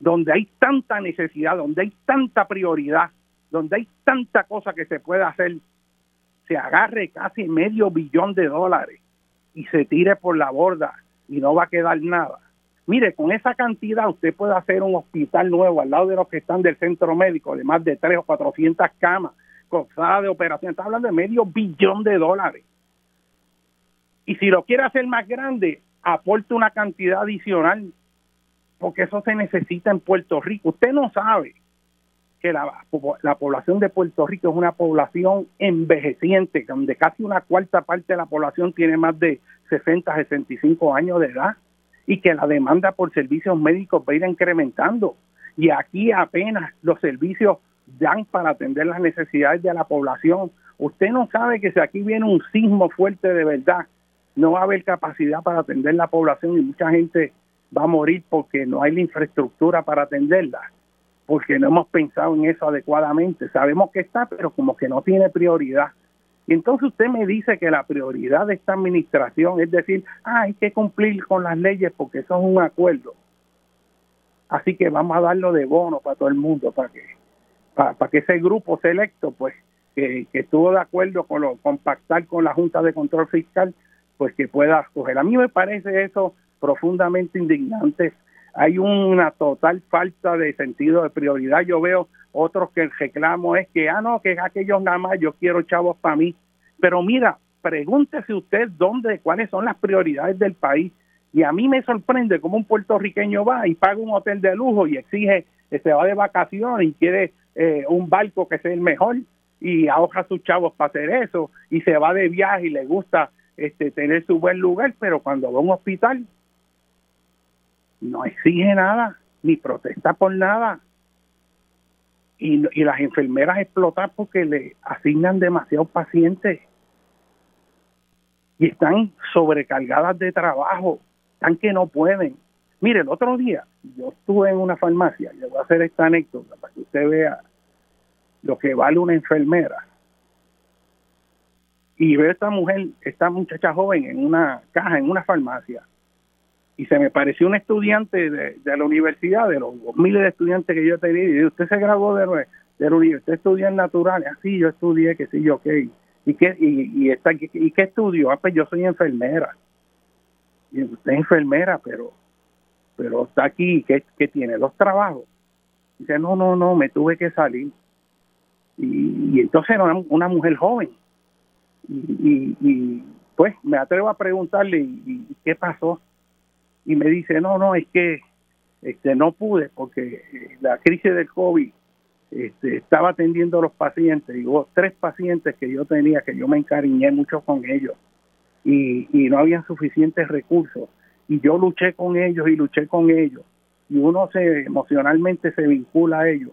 donde hay tanta necesidad, donde hay tanta prioridad, donde hay tanta cosa que se puede hacer, se agarre casi medio billón de dólares y se tire por la borda y no va a quedar nada. Mire, con esa cantidad usted puede hacer un hospital nuevo al lado de los que están del centro médico, de más de 3 o 400 camas, con sala de operación. Está hablando de medio billón de dólares. Y si lo quiere hacer más grande, aporte una cantidad adicional, porque eso se necesita en Puerto Rico. Usted no sabe que la, la, población de Puerto Rico es una población envejeciente, donde casi una cuarta parte de la población tiene más de 60, 65 años de edad y que la demanda por servicios médicos va a ir incrementando. Y aquí apenas los servicios dan para atender las necesidades de la población. Usted no sabe que si aquí viene un sismo fuerte de verdad, no va a haber capacidad para atender la población y mucha gente va a morir porque no hay la infraestructura para atenderla porque no hemos pensado en eso adecuadamente. Sabemos que está, pero como que no tiene prioridad. Y entonces usted me dice que la prioridad de esta administración es decir, ah, hay que cumplir con las leyes porque eso es un acuerdo. Así que vamos a darlo de bono para todo el mundo, para que, para, que ese grupo selecto, pues, que, estuvo de acuerdo con lo, con pactar con la Junta de Control Fiscal, pues que pueda escoger. A mí me parece eso profundamente indignante. Hay una total falta de sentido de prioridad. Yo veo otros que el reclamo es que, ah, no, que aquellos nada más, yo quiero chavos para mí. Pero mira, pregúntese usted dónde, cuáles son las prioridades del país. Y a mí me sorprende cómo un puertorriqueño va y paga un hotel de lujo y exige, que se va de vacaciones y quiere eh, un barco que sea el mejor y ahorra sus chavos para hacer eso y se va de viaje y le gusta este, tener su buen lugar, pero cuando va a un hospital no exige nada, ni protesta por nada. Y, y las enfermeras explotan porque le asignan demasiados pacientes y están sobrecargadas de trabajo, están que no pueden. Mire, el otro día yo estuve en una farmacia, le voy a hacer esta anécdota para que usted vea lo que vale una enfermera. Y veo a esta mujer, esta muchacha joven en una caja, en una farmacia, y se me pareció un estudiante de, la universidad, de los miles de estudiantes que yo tenía, y usted se graduó de, de la universidad, usted estudió en naturales, así yo estudié, que sí, yo, ok ¿Y qué, y, está, y, qué estudió? Ah, pues yo soy enfermera. Y usted es enfermera, pero pero está aquí, ¿qué, qué tiene? ¿Dos trabajos? Dice, no, no, no, me tuve que salir. Y, entonces era una, mujer joven. Y, y, pues me atrevo a preguntarle, ¿y, qué pasó? Y me dice, no, no, es que este no pude porque la crisis del COVID este, estaba atendiendo a los pacientes y hubo tres pacientes que yo tenía que yo me encariñé mucho con ellos y, y no había suficientes recursos y yo luché con ellos y luché con ellos y uno se emocionalmente se vincula a ellos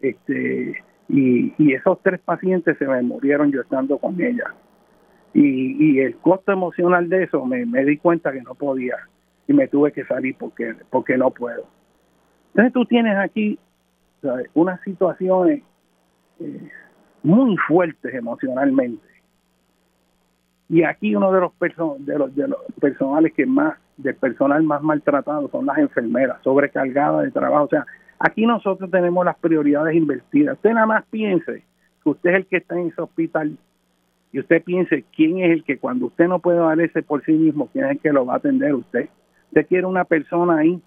este y, y esos tres pacientes se me murieron yo estando con ella y, y el costo emocional de eso me, di cuenta que no podía y me tuve que salir porque porque no puedo entonces tú tienes aquí unas situaciones eh, muy fuertes emocionalmente. Y aquí uno de los, de los, de los personales que más, del personal más maltratado son las enfermeras, sobrecargadas de trabajo. O sea, aquí nosotros tenemos las prioridades invertidas. Usted nada más piense que usted es el que está en ese hospital y usted piense quién es el que cuando usted no puede valerse por sí mismo, quién es el que lo va a atender usted. Usted quiere una persona ahí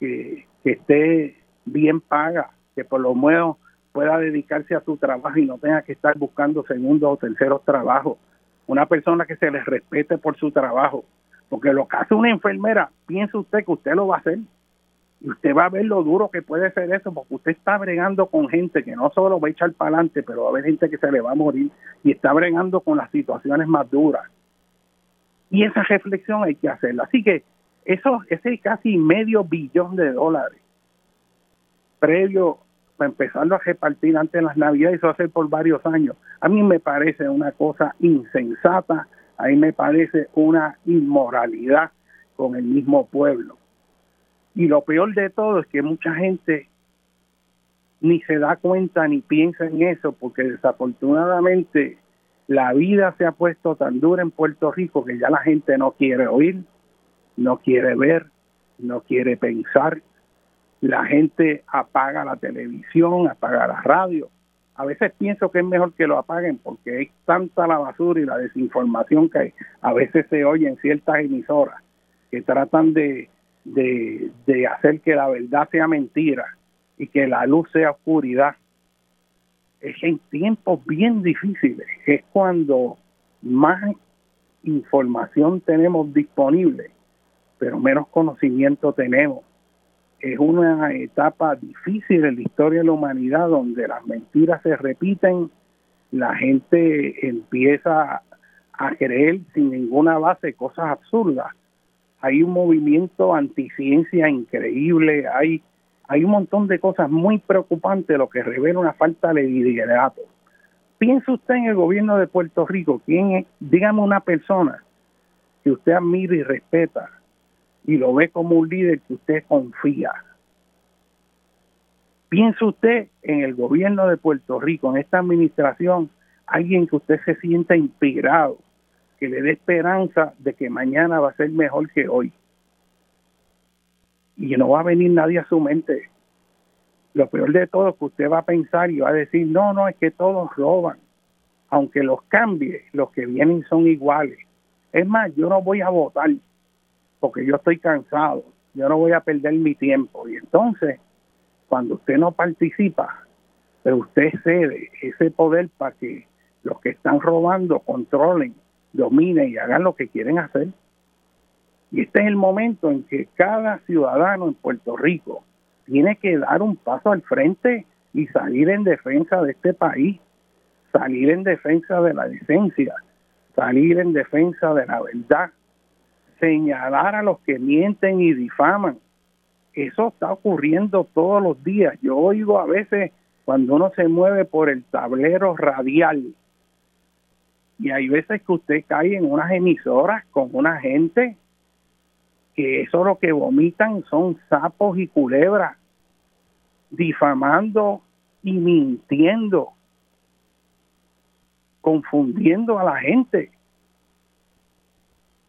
que, esté bien paga, que por lo menos pueda dedicarse a su trabajo y no tenga que estar buscando segundos o terceros trabajos. Una persona que se le respete por su trabajo. Porque lo que hace una enfermera, piense usted que usted lo va a hacer. Usted va a ver lo duro que puede ser eso, porque usted está bregando con gente que no solo va a echar para adelante, pero va a haber gente que se le va a morir y está bregando con las situaciones más duras. Y esa reflexión hay que hacerla. Así que eso, ese casi medio billón de dólares previo para empezarlo a repartir antes de las navidades, eso hace por varios años. A mí me parece una cosa insensata, a mí me parece una inmoralidad con el mismo pueblo. Y lo peor de todo es que mucha gente ni se da cuenta ni piensa en eso, porque desafortunadamente la vida se ha puesto tan dura en Puerto Rico que ya la gente no quiere oír, no quiere ver, no quiere pensar, la gente apaga la televisión, apaga la radio. A veces pienso que es mejor que lo apaguen porque es tanta la basura y la desinformación que a veces se oye en ciertas emisoras que tratan de, de, de hacer que la verdad sea mentira y que la luz sea oscuridad. Es en tiempos bien difíciles, es cuando más información tenemos disponible, pero menos conocimiento tenemos es una etapa difícil en la historia de la humanidad donde las mentiras se repiten, la gente empieza a creer sin ninguna base cosas absurdas. Hay un movimiento anticiencia increíble, hay, hay un montón de cosas muy preocupantes, lo que revela una falta de liderazgo. Piensa usted en el gobierno de Puerto Rico, quién es, dígame una persona que usted admira y respeta, y lo ve como un líder que usted confía. Piensa usted en el gobierno de Puerto Rico, en esta administración, alguien que usted se sienta inspirado, que le dé esperanza de que mañana va a ser mejor que hoy. y no va a venir nadie a su mente. Lo peor de todo es que usted va a pensar y va a decir, no, no, es que todos roban. Aunque los cambie, los que vienen son iguales. Es más, yo no voy a votar porque yo estoy cansado. Yo no voy a perder mi tiempo. Y entonces, cuando usted no participa, pero usted cede ese poder para que los que están robando controlen, dominen y hagan lo que quieren hacer. Y este es el momento en que cada ciudadano en Puerto Rico tiene que dar un paso al frente y salir en defensa de este país, salir en defensa de la decencia, salir en defensa de la verdad, señalar a los que mienten y difaman. Eso está ocurriendo todos los días. Yo oigo a veces cuando uno se mueve por el tablero radial y hay veces que usted cae en unas emisoras con una gente que eso lo que vomitan son sapos y culebras, difamando y mintiendo, confundiendo a la gente.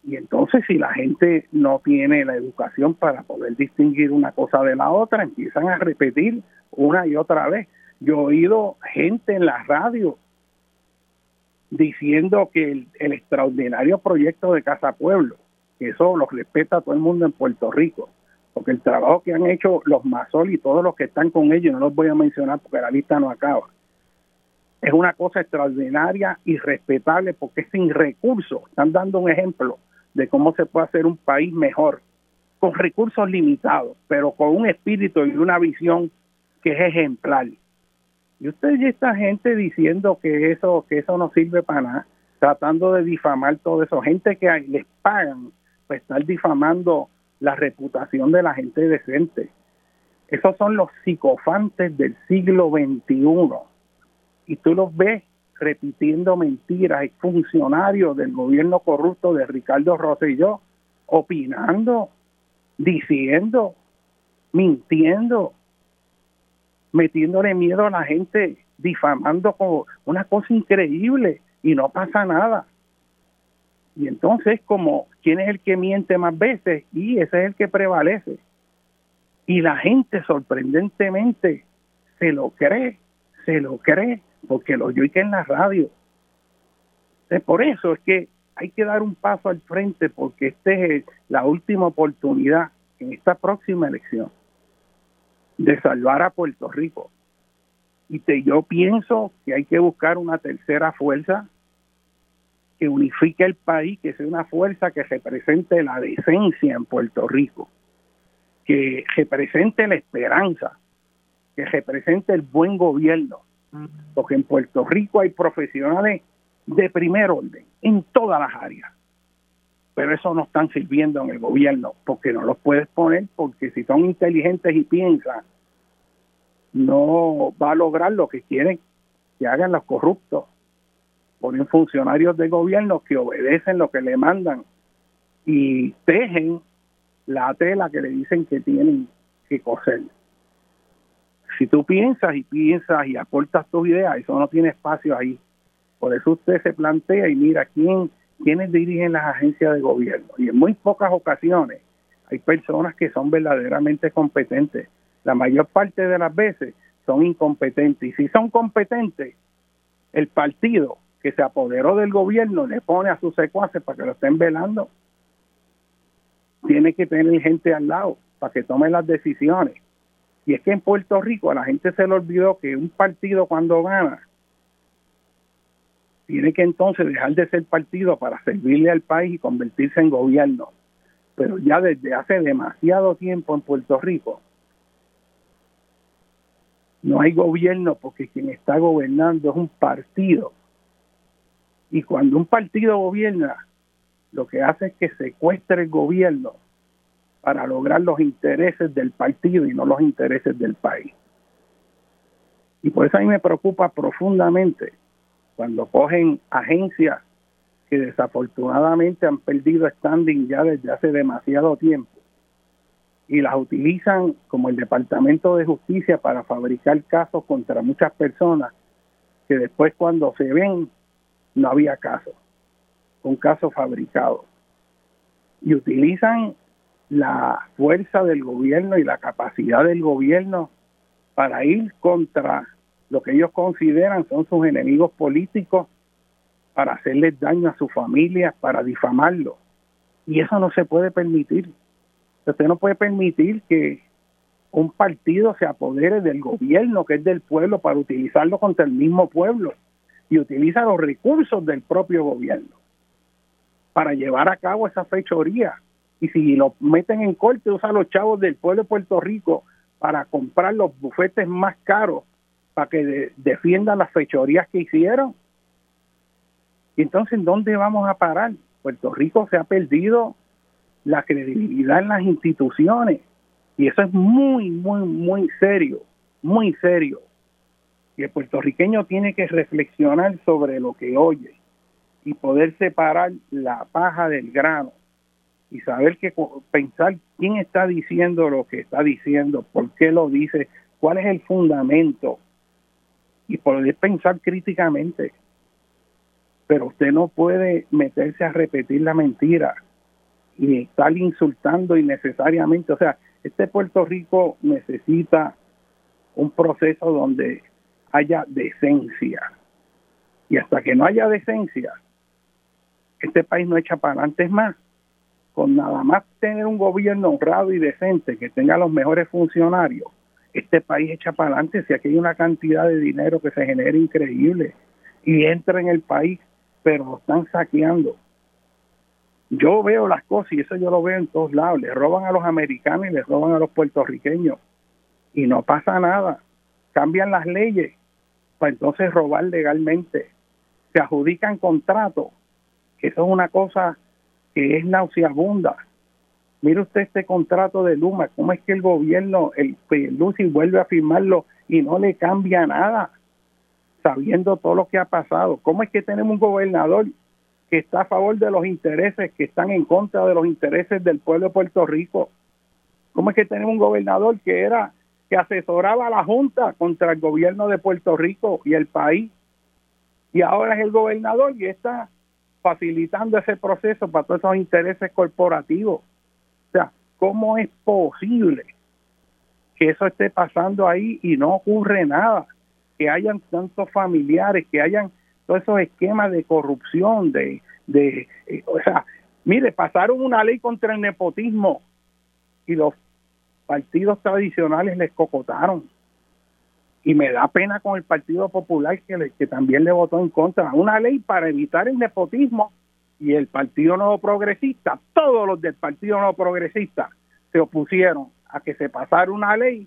Y entonces si la gente no tiene la educación para poder distinguir una cosa de la otra, empiezan a repetir una y otra vez. Yo he oído gente en la radio diciendo que el, extraordinario proyecto de Casa Pueblo que eso lo respeta todo el mundo en Puerto Rico, porque el trabajo que han hecho los Masol y todos los que están con ellos, no los voy a mencionar porque la lista no acaba, es una cosa extraordinaria y respetable porque sin recursos, están dando un ejemplo de cómo se puede hacer un país mejor, con recursos limitados, pero con un espíritu y una visión que es ejemplar. Y usted y esta gente diciendo que eso, que eso no sirve para nada, tratando de difamar todo eso, gente que les pagan pues, estar difamando la reputación de la gente decente. Esos son los psicofantes del siglo XXI. Y tú los ves repitiendo mentiras. Hay funcionarios del gobierno corrupto de Ricardo Rosselló opinando, diciendo, mintiendo, metiéndole miedo a la gente, difamando como una cosa increíble y no pasa nada. Y entonces, como quién es el que miente más veces, y ese es el que prevalece. Y la gente sorprendentemente se lo cree, se lo cree, porque lo oye en la radio. por eso es que hay que dar un paso al frente, porque esta es la última oportunidad en esta próxima elección de salvar a Puerto Rico. Y te, yo pienso que hay que buscar una tercera fuerza que unifique el país, que sea una fuerza que represente la decencia en Puerto Rico, que represente la esperanza, que represente el buen gobierno, porque en Puerto Rico hay profesionales de primer orden en todas las áreas, pero eso no están sirviendo en el gobierno, porque no los puedes poner, porque si son inteligentes y piensan, no va a lograr lo que quieren que hagan los corruptos ponen funcionarios de gobierno que obedecen lo que le mandan y tejen la tela que le dicen que tienen que coser. Si tú piensas y piensas y aportas tus ideas, eso no tiene espacio ahí. Por eso usted se plantea y mira quién quiénes dirigen las agencias de gobierno. Y en muy pocas ocasiones hay personas que son verdaderamente competentes. La mayor parte de las veces son incompetentes. Y si son competentes, el partido que se apoderó del gobierno le pone a sus secuaces para que lo estén velando. Tiene que tener gente al lado para que tome las decisiones. Y es que en Puerto Rico a la gente se le olvidó que un partido cuando gana tiene que entonces dejar de ser partido para servirle al país y convertirse en gobierno. Pero ya desde hace demasiado tiempo en Puerto Rico no hay gobierno porque quien está gobernando es un partido y cuando un partido gobierna, lo que hace es que secuestre el gobierno para lograr los intereses del partido y no los intereses del país. Y por eso a mí me preocupa profundamente cuando cogen agencias que desafortunadamente han perdido standing ya desde hace demasiado tiempo y las utilizan como el Departamento de Justicia para fabricar casos contra muchas personas que después cuando se ven no había caso, un caso fabricado. Y utilizan la fuerza del gobierno y la capacidad del gobierno para ir contra lo que ellos consideran son sus enemigos políticos, para hacerles daño a su familia, para difamarlo. Y eso no se puede permitir. Usted no puede permitir que un partido se apodere del gobierno, que es del pueblo, para utilizarlo contra el mismo pueblo y utiliza los recursos del propio gobierno para llevar a cabo esa fechoría. Y si lo meten en corte, usa los chavos del pueblo de Puerto Rico para comprar los bufetes más caros para que defiendan las fechorías que hicieron. Y entonces, ¿dónde vamos a parar? Puerto Rico se ha perdido la credibilidad en las instituciones y eso es muy, muy, muy serio, muy serio. Y el puertorriqueño tiene que reflexionar sobre lo que oye y poder separar la paja del grano y saber que pensar quién está diciendo lo que está diciendo, por qué lo dice, cuál es el fundamento y poder pensar críticamente. Pero usted no puede meterse a repetir la mentira y estar insultando innecesariamente. O sea, este Puerto Rico necesita un proceso donde haya decencia. Y hasta que no haya decencia, este país no echa para adelante más. Con nada más tener un gobierno honrado y decente que tenga los mejores funcionarios, este país echa para adelante. Si aquí hay una cantidad de dinero que se genera increíble y entra en el país, pero lo están saqueando. Yo veo las cosas y eso yo lo veo en todos lados. Le roban a los americanos y le roban a los puertorriqueños y no pasa nada. Cambian las leyes para entonces robar legalmente. Se adjudican contratos, eso es una cosa que es nauseabunda. Mire usted este contrato de Luma, cómo es que el gobierno, el Lucy vuelve a firmarlo y no le cambia nada, sabiendo todo lo que ha pasado. ¿Cómo es que tenemos un gobernador que está a favor de los intereses, que están en contra de los intereses del pueblo de Puerto Rico? ¿Cómo es que tenemos un gobernador que era que asesoraba a la Junta contra el gobierno de Puerto Rico y el país. Y ahora es el gobernador y está facilitando ese proceso para todos esos intereses corporativos. O sea, ¿cómo es posible que eso esté pasando ahí y no ocurre nada? Que hayan tantos familiares, que hayan todos esos esquemas de corrupción, de, de eh, o sea, mire, pasaron una ley contra el nepotismo y los partidos tradicionales les cocotaron. Y me da pena con el Partido Popular que, que también le votó en contra. Una ley para evitar el nepotismo y el Partido Nuevo Progresista, todos los del Partido Nuevo Progresista se opusieron a que se pasara una ley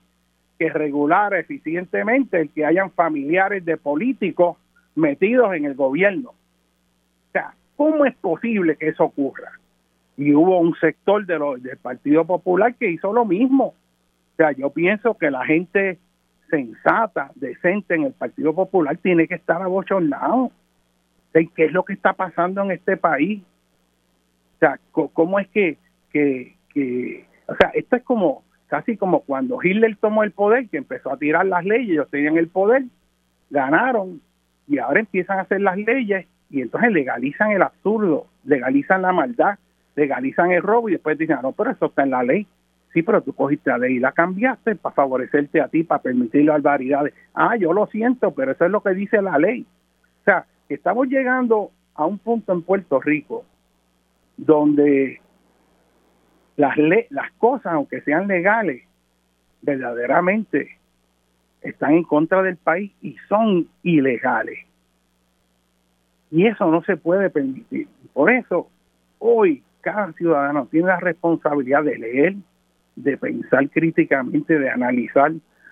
que regulara eficientemente el que hayan familiares de políticos metidos en el gobierno. O sea, ¿cómo es posible que eso ocurra? y hubo un sector de del Partido Popular que hizo lo mismo. O sea, yo pienso que la gente sensata, decente en el Partido Popular tiene que estar abochornado de qué es lo que está pasando en este país. O sea, cómo es que, que, que, o sea, esto es como, casi como cuando Hitler tomó el poder, que empezó a tirar las leyes, ellos tenían el poder, ganaron y ahora empiezan a hacer las leyes y entonces legalizan el absurdo, legalizan la maldad legalizan el robo y después dicen, ah, no, pero eso está en la ley. Sí, pero tú cogiste la ley y la cambiaste para favorecerte a ti, para permitir las variedades. Ah, yo lo siento, pero eso es lo que dice la ley. O sea, estamos llegando a un punto en Puerto Rico donde las, las cosas, aunque sean legales, verdaderamente están en contra del país y son ilegales. Y eso no se puede permitir. Por eso, hoy cada ciudadano tiene la responsabilidad de leer, de pensar críticamente, de analizar,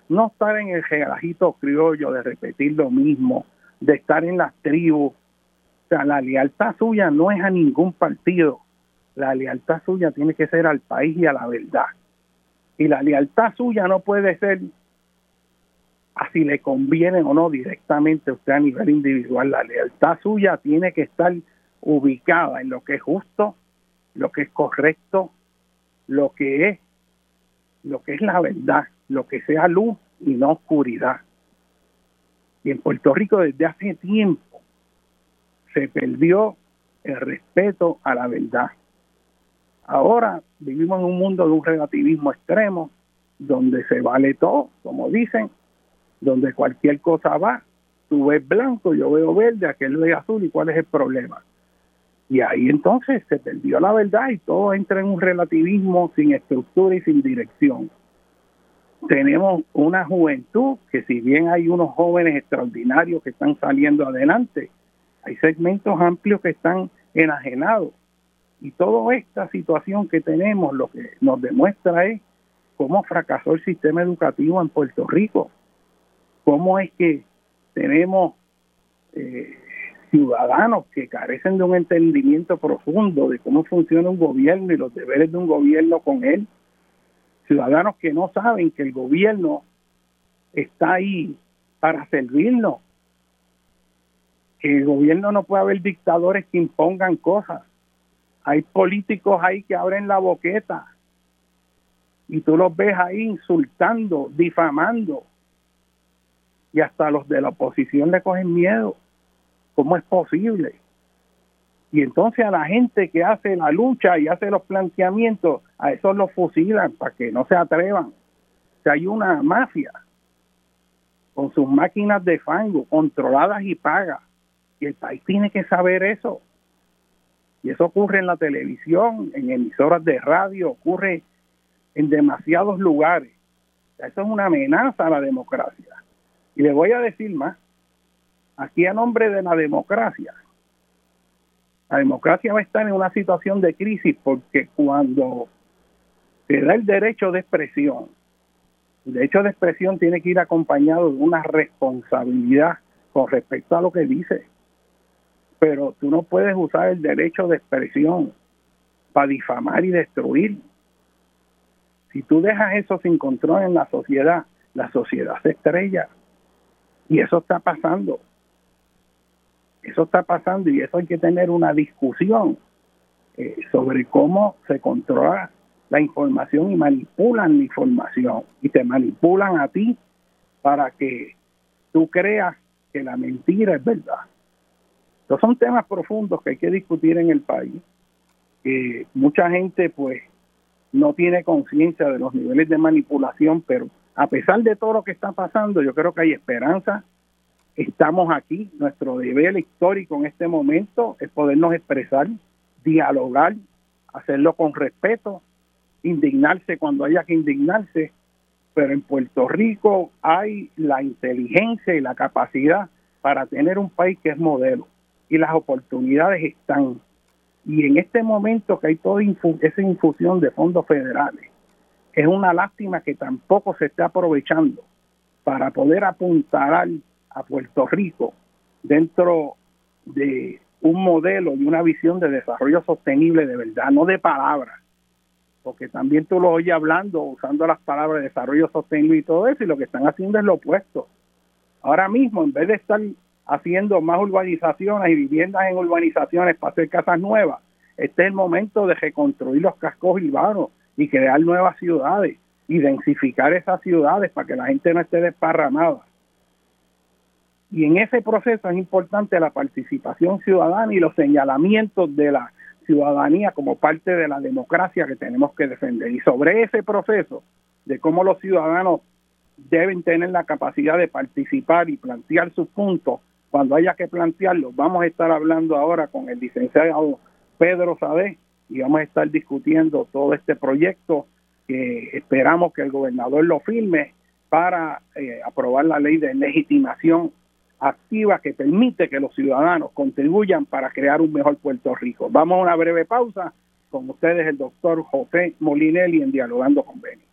no estar en el relajito criollo de repetir lo mismo, de estar en las tribus. O sea, la lealtad suya no es a ningún partido, la lealtad suya tiene que ser al país y a la verdad. Y la lealtad suya no puede ser a si le conviene o no directamente a usted a nivel individual. La lealtad suya tiene que estar ubicada en lo que es justo, lo que es correcto, lo que es, lo que es la verdad, lo que sea luz y no oscuridad. Y en Puerto Rico desde hace tiempo se perdió el respeto a la verdad. Ahora vivimos en un mundo de un relativismo extremo, donde se vale todo, como dicen, donde cualquier cosa va, tú ves blanco, yo veo verde, aquel ve azul, ¿y cuál es el problema? Y ahí entonces se perdió la verdad y todo entra en un relativismo sin estructura y sin dirección. Tenemos una juventud que si bien hay unos jóvenes extraordinarios que están saliendo adelante, hay segmentos amplios que están enajenados. Y toda esta situación que tenemos lo que nos demuestra es cómo fracasó el sistema educativo en Puerto Rico, cómo es que tenemos eh, ciudadanos que carecen de un entendimiento profundo de cómo funciona un gobierno y los deberes de un gobierno con él, ciudadanos que no saben que el gobierno está ahí para servirnos, que el gobierno no puede haber dictadores que impongan cosas, hay políticos ahí que abren la boqueta y tú los ves ahí insultando, difamando y hasta los de la oposición le cogen miedo. ¿Cómo es posible? Y entonces a la gente que hace la lucha y hace los planteamientos, a esos los fusilan para que no se atrevan. O hay una mafia con sus máquinas de fango controladas y pagas. Y el país tiene que saber eso. Y eso ocurre en la televisión, en emisoras de radio, ocurre en demasiados lugares. Eso es una amenaza a la democracia. Y le voy a decir más, aquí a nombre de la democracia, la democracia va a estar en una situación de crisis porque cuando se da el derecho de expresión, el derecho de expresión tiene que ir acompañado de una responsabilidad con respecto a lo que dice. Pero tú no puedes usar el derecho de expresión para difamar y destruir. Si tú dejas eso sin control en la sociedad, la sociedad se estrella. Y eso está pasando. Eso está pasando y eso hay que tener una discusión eh, sobre cómo se controla la información y manipulan la información y te manipulan a ti para que tú creas que la mentira es verdad. Estos son temas profundos que hay que discutir en el país. que mucha gente pues no tiene conciencia de los niveles de manipulación, pero a pesar de todo lo que está pasando, yo creo que hay esperanza. Estamos aquí. Nuestro deber histórico en este momento es podernos expresar, dialogar, hacerlo con respeto, indignarse cuando haya que indignarse. Pero en Puerto Rico hay la inteligencia y la capacidad para tener un país que es modelo. Y las oportunidades están. Y en este momento que hay toda esa infusión de fondos federales, es una lástima que tampoco se esté aprovechando para poder apuntar a Puerto Rico dentro de un modelo y una visión de desarrollo sostenible de verdad, no de palabras, porque también tú lo oyes hablando, usando las palabras de desarrollo sostenible y todo eso, y lo que están haciendo es lo opuesto. Ahora mismo, en vez de estar haciendo más urbanizaciones y viviendas en urbanizaciones para hacer casas nuevas, este es el momento de reconstruir los cascos urbanos, y crear nuevas ciudades y densificar esas ciudades para que la gente no esté desparramada. Y en ese proceso es importante la participación ciudadana y los señalamientos de la ciudadanía como parte de la democracia que tenemos que defender. Y sobre ese proceso de cómo los ciudadanos deben tener la capacidad de participar y plantear sus puntos cuando haya que plantearlos, vamos a estar hablando ahora con el licenciado Pedro Sade, y vamos a estar discutiendo todo este proyecto que esperamos que el gobernador lo firme para eh, aprobar la ley de legitimación activa que permite que los ciudadanos contribuyan para crear un mejor Puerto Rico. Vamos a una breve pausa con ustedes el doctor José Molinelli en Dialogando con Beni.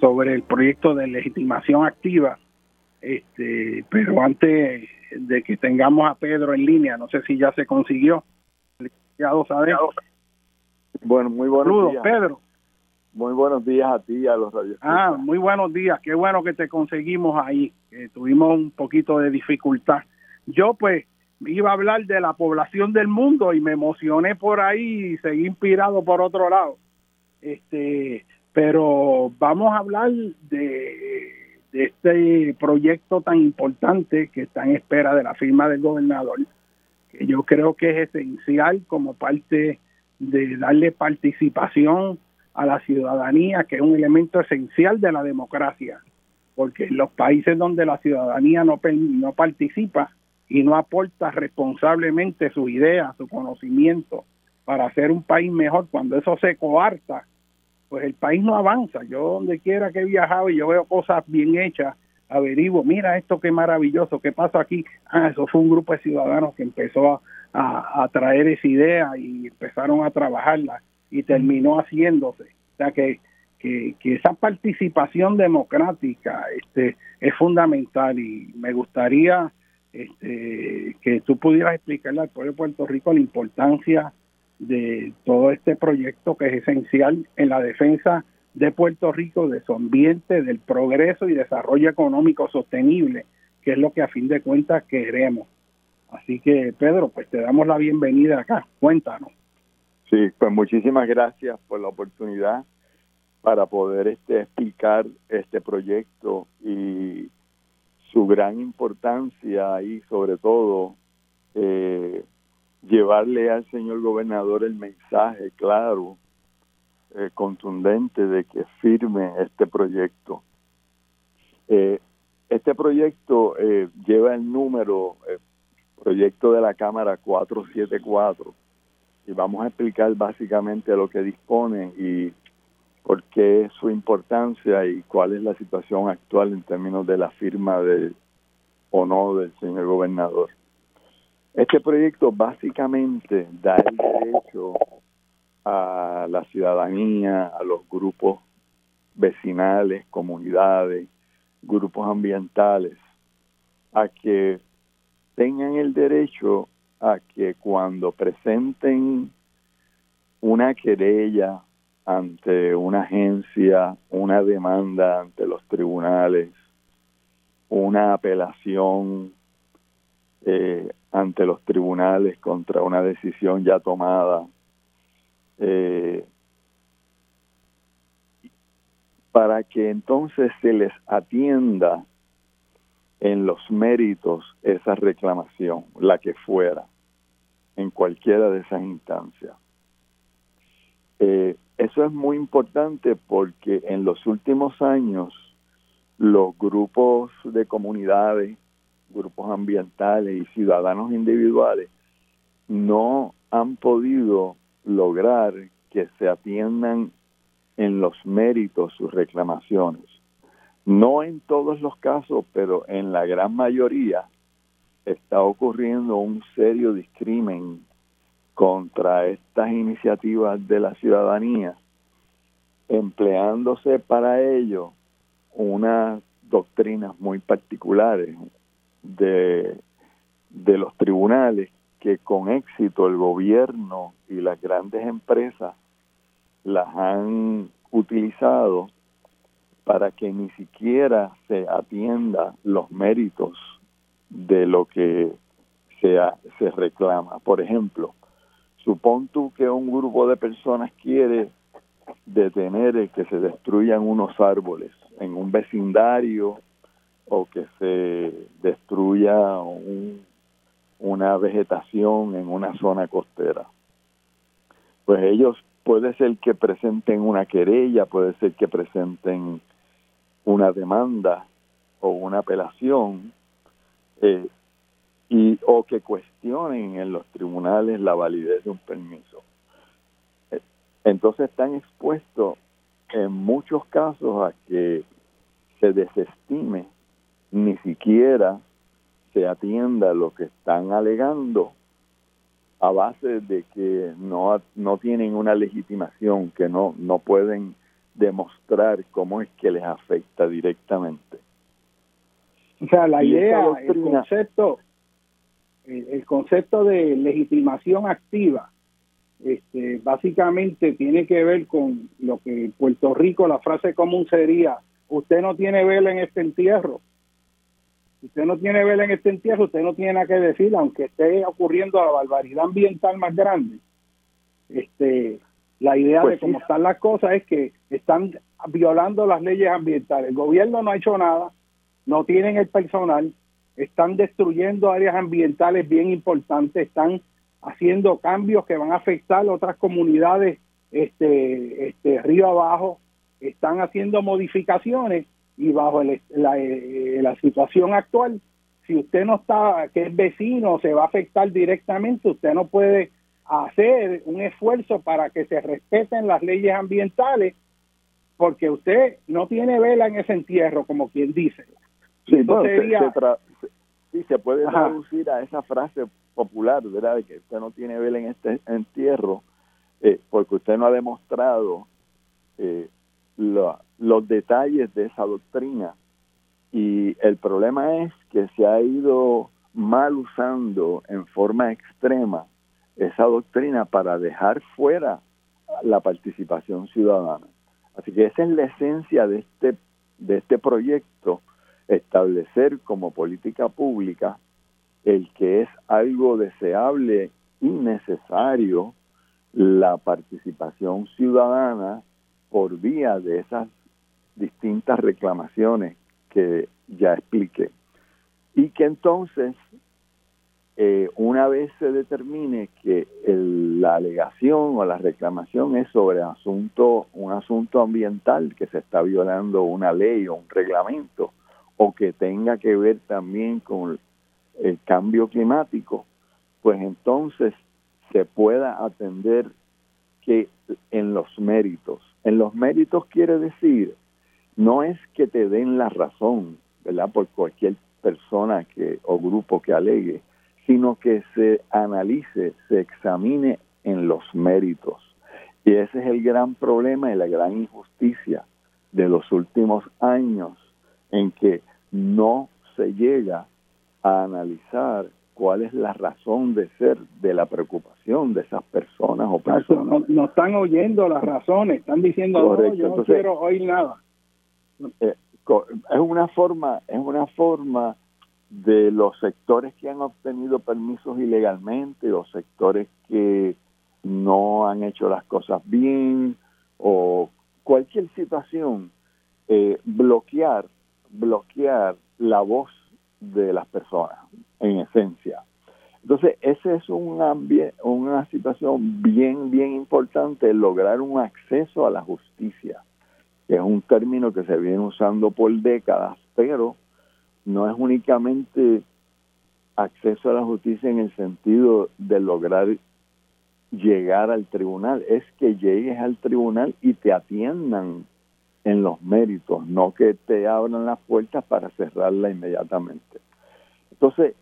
Sobre el proyecto de legitimación activa, este, pero antes de que tengamos a Pedro en línea, no sé si ya se consiguió. Ya lo sabemos. Bueno, muy buenos Saludos, días. Pedro. Muy buenos días a ti y a los radios. Ah, muy buenos días. Qué bueno que te conseguimos ahí. Eh, tuvimos un poquito de dificultad. Yo pues iba a hablar de la población del mundo y me emocioné por ahí y seguí inspirado por otro lado. Este, pero vamos a hablar de, este proyecto tan importante que está en espera de la firma del gobernador, que yo creo que es esencial como parte de darle participación a la ciudadanía, que es un elemento esencial de la democracia, porque en los países donde la ciudadanía no, no participa y no aporta responsablemente su idea, su conocimiento para hacer un país mejor, cuando eso se coarta, pues el país no avanza. Yo donde quiera que he viajado y yo veo cosas bien hechas, averiguo, mira esto qué maravilloso, qué pasó aquí. Ah, eso fue un grupo de ciudadanos que empezó a, a, a traer esa idea y empezaron a trabajarla y terminó haciéndose. O sea que, que, que esa participación democrática este, es fundamental y me gustaría este, que tú pudieras explicarle al pueblo de Puerto Rico la importancia de todo este proyecto que es esencial en la defensa de Puerto Rico, de su ambiente, del progreso y desarrollo económico sostenible, que es lo que a fin de cuentas queremos. Así que, Pedro, pues te damos la bienvenida acá. Cuéntanos. Sí, pues muchísimas gracias por la oportunidad para poder este, explicar este proyecto y su gran importancia y sobre todo eh, llevarle al señor gobernador el mensaje claro, eh, contundente de que firme este proyecto. Eh, este proyecto eh, lleva el número, proyecto de la Cámara 474, y vamos a explicar básicamente lo que dispone y por qué su importancia y cuál es la situación actual en términos de la firma del o no del señor gobernador. Este proyecto básicamente da el derecho a la ciudadanía, a los grupos vecinales, comunidades, grupos ambientales, a que tengan el derecho a que cuando presenten una querella ante una agencia, una demanda ante los tribunales, una apelación eh, ante los tribunales contra una decisión ya tomada, eh, para que entonces se les atienda en los méritos esa reclamación, la que fuera, en cualquiera de esas instancias. Eh, eso es muy importante porque en los últimos años los grupos de comunidades, grupos ambientales y ciudadanos individuales no han podido lograr que se atiendan en los méritos sus reclamaciones. No en todos los casos, pero en la gran mayoría está ocurriendo un serio discrimen contra estas iniciativas de la ciudadanía, empleándose para ello unas doctrinas muy particulares de, de los tribunales que con éxito el gobierno y las grandes empresas las han utilizado para que ni siquiera se atienda los méritos de lo que se, se reclama. Por ejemplo, supón tú que un grupo de personas quiere detener que se destruyan unos árboles en un vecindario o que se destruya un, una vegetación en una zona costera. Pues ellos puede ser que presenten una querella, puede ser que presenten una demanda o una apelación eh, y o que cuestionen en los tribunales la validez de un permiso. Eh, entonces están expuestos en muchos casos a que se desestime ni siquiera se atienda lo que están alegando a base de que no, no tienen una legitimación, que no, no pueden demostrar cómo es que les afecta directamente. O sea, la idea, el concepto, el, concepto de legitimación activa, este, básicamente tiene que ver con lo que en Puerto Rico la frase común sería, usted no tiene vela en este entierro. Si usted no tiene vela en este entierro, usted no tiene nada que decir, aunque esté ocurriendo la barbaridad ambiental más grande. Este, la idea pues de cómo están las cosas es que están violando las leyes ambientales. El gobierno no ha hecho nada, no tienen el personal, están destruyendo áreas ambientales bien importantes, están haciendo cambios que van a afectar a otras comunidades este, este río abajo, están haciendo modificaciones y bajo la, eh, la situación actual, si usted no está, que es vecino, se va a afectar directamente, usted no puede hacer un esfuerzo para que se respeten las leyes ambientales, porque usted no tiene vela en ese entierro, como quien dice. Sí, se, se puede traducir a esa frase popular, ¿verdad? De que usted no tiene vela en este entierro, eh, porque usted no ha demostrado eh, los detalles de esa doctrina. Y el problema es que se ha ido mal usando en forma extrema esa doctrina para dejar fuera la participación ciudadana. Así que esa es la esencia de este, de este proyecto, establecer como política pública el que es algo deseable y necesario la participación ciudadana por vía de esas distintas reclamaciones que ya expliqué. Y que entonces eh, una vez se determine que la alegación o la reclamación es sobre asunto, un asunto ambiental, que se está violando una ley o un reglamento, o que tenga que ver también con el cambio climático, pues entonces se pueda atender que en los méritos. En los méritos quiere decir, no es que te den la razón, ¿verdad? Por cualquier persona que o grupo que alegue, sino que se analice, se examine en los méritos. Y ese es el gran problema y la gran injusticia de los últimos años en que no se llega a analizar cuál es la razón de ser de la preocupación de esas personas o personas. No, están oyendo las razones, están diciendo, yo no quiero oír nada. Eh, es una forma, es una forma de los sectores que han obtenido permisos ilegalmente, los sectores que no han hecho las cosas bien o cualquier situación, eh, bloquear, bloquear la voz de las personas, en esencia. Entonces, esa es un una situación bien, bien importante, lograr un acceso a la justicia, que es un término que se viene usando por décadas, pero no es únicamente acceso a la justicia en el sentido de lograr llegar al tribunal, es que llegues al tribunal y te atiendan en los méritos, no que te abran las puertas para cerrarla inmediatamente. Entonces,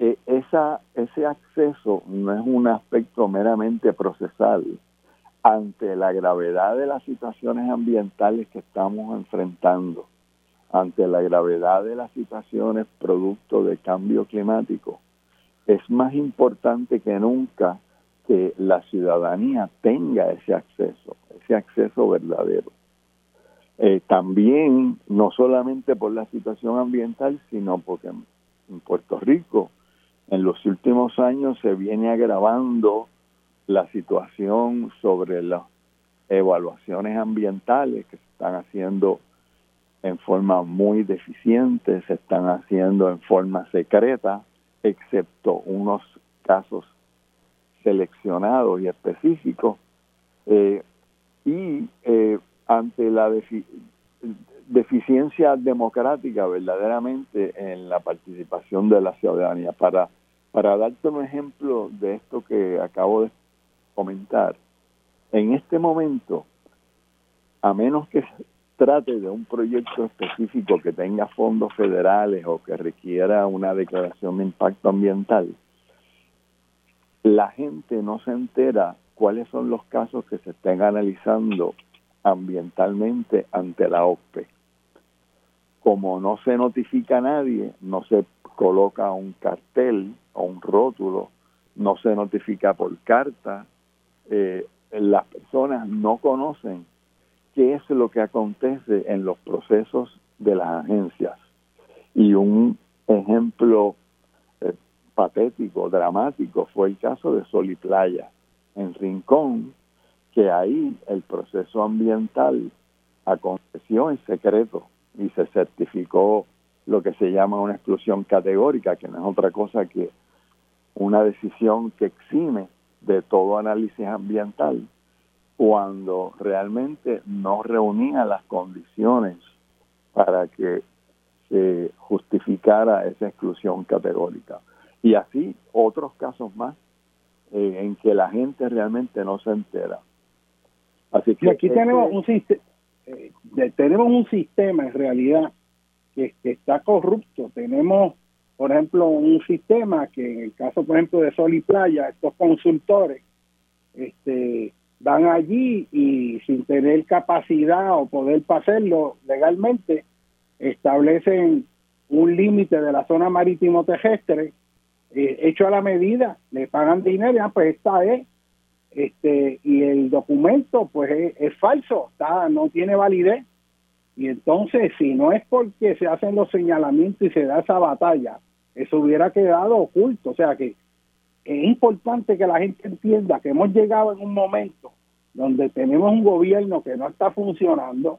e, esa, ese acceso no es un aspecto meramente procesal ante la gravedad de las situaciones ambientales que estamos enfrentando ante la gravedad de las situaciones producto de cambio climático, es más importante que nunca que la ciudadanía tenga ese acceso, ese acceso verdadero. Eh, también, no solamente por la situación ambiental, sino porque en Puerto Rico en los últimos años se viene agravando la situación sobre las evaluaciones ambientales que se están haciendo en forma muy deficiente, se están haciendo en forma secreta, excepto unos casos seleccionados y específicos. Eh, y eh, ante la deficiencia democrática verdaderamente en la participación de la ciudadanía. Para, para darte un ejemplo de esto que acabo de comentar, en este momento, a menos que trate de un proyecto específico que tenga fondos federales o que requiera una declaración de impacto ambiental, la gente no se entera cuáles son los casos que se estén analizando ambientalmente ante la OPE. Como no se notifica a nadie, no se coloca un cartel o un rótulo, no se notifica por carta, eh, las personas no conocen qué es lo que acontece en los procesos de las agencias. Y un ejemplo eh, patético, dramático, fue el caso de Sol y Playa, en Rincón, que ahí el proceso ambiental aconteció en secreto y se certificó lo que se llama una exclusión categórica, que no es otra cosa que una decisión que exime de todo análisis ambiental cuando realmente no reunía las condiciones para que se justificara esa exclusión categórica. Y así otros casos más eh, en que la gente realmente no se entera. Así que aquí tenemos un sistema, eh, tenemos un sistema en realidad que, está corrupto. Tenemos, por ejemplo, un sistema que en el caso, por ejemplo, de Sol y Playa, estos consultores este, van allí y sin tener capacidad o poder hacerlo legalmente, establecen un límite de la zona marítimo terrestre eh, hecho a la medida, le pagan dinero, ya, pues esta es, este, y el documento pues es, falso, está, no tiene validez. Y entonces, si no es porque se hacen los señalamientos y se da esa batalla, eso hubiera quedado oculto. O sea que es importante que la gente entienda que hemos llegado en un momento donde tenemos un gobierno que no está funcionando,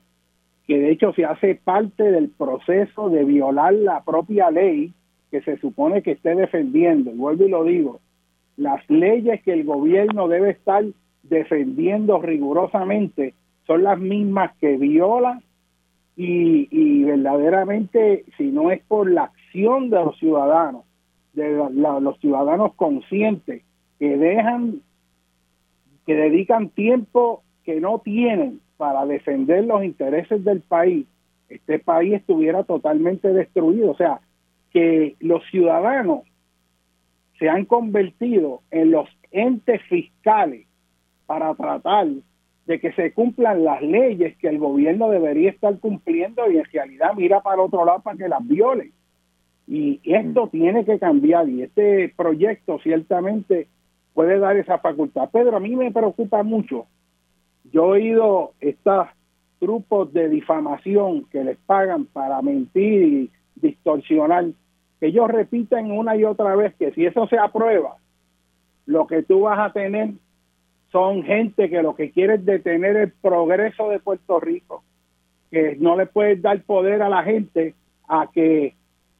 que de hecho se hace parte del proceso de violar la propia ley que se supone que esté defendiendo. Y vuelvo y lo digo, las leyes que el gobierno debe estar defendiendo rigurosamente son las mismas que viola y, verdaderamente si no es por la acción de los ciudadanos, de los ciudadanos conscientes que dejan, que dedican tiempo que no tienen para defender los intereses del país, este país estuviera totalmente destruido. O sea, que los ciudadanos se han convertido en los entes fiscales para tratar de que se cumplan las leyes que el gobierno debería estar cumpliendo y en realidad mira para otro lado para que las viole. Y esto mm. tiene que cambiar y este proyecto ciertamente puede dar esa facultad. Pedro, a mí me preocupa mucho. Yo he oído estos grupos de difamación que les pagan para mentir y distorsionar que ellos repiten una y otra vez que si eso se aprueba, lo que tú vas a tener son gente que lo que quiere es detener el progreso de Puerto Rico, que no le puedes dar poder a la gente a que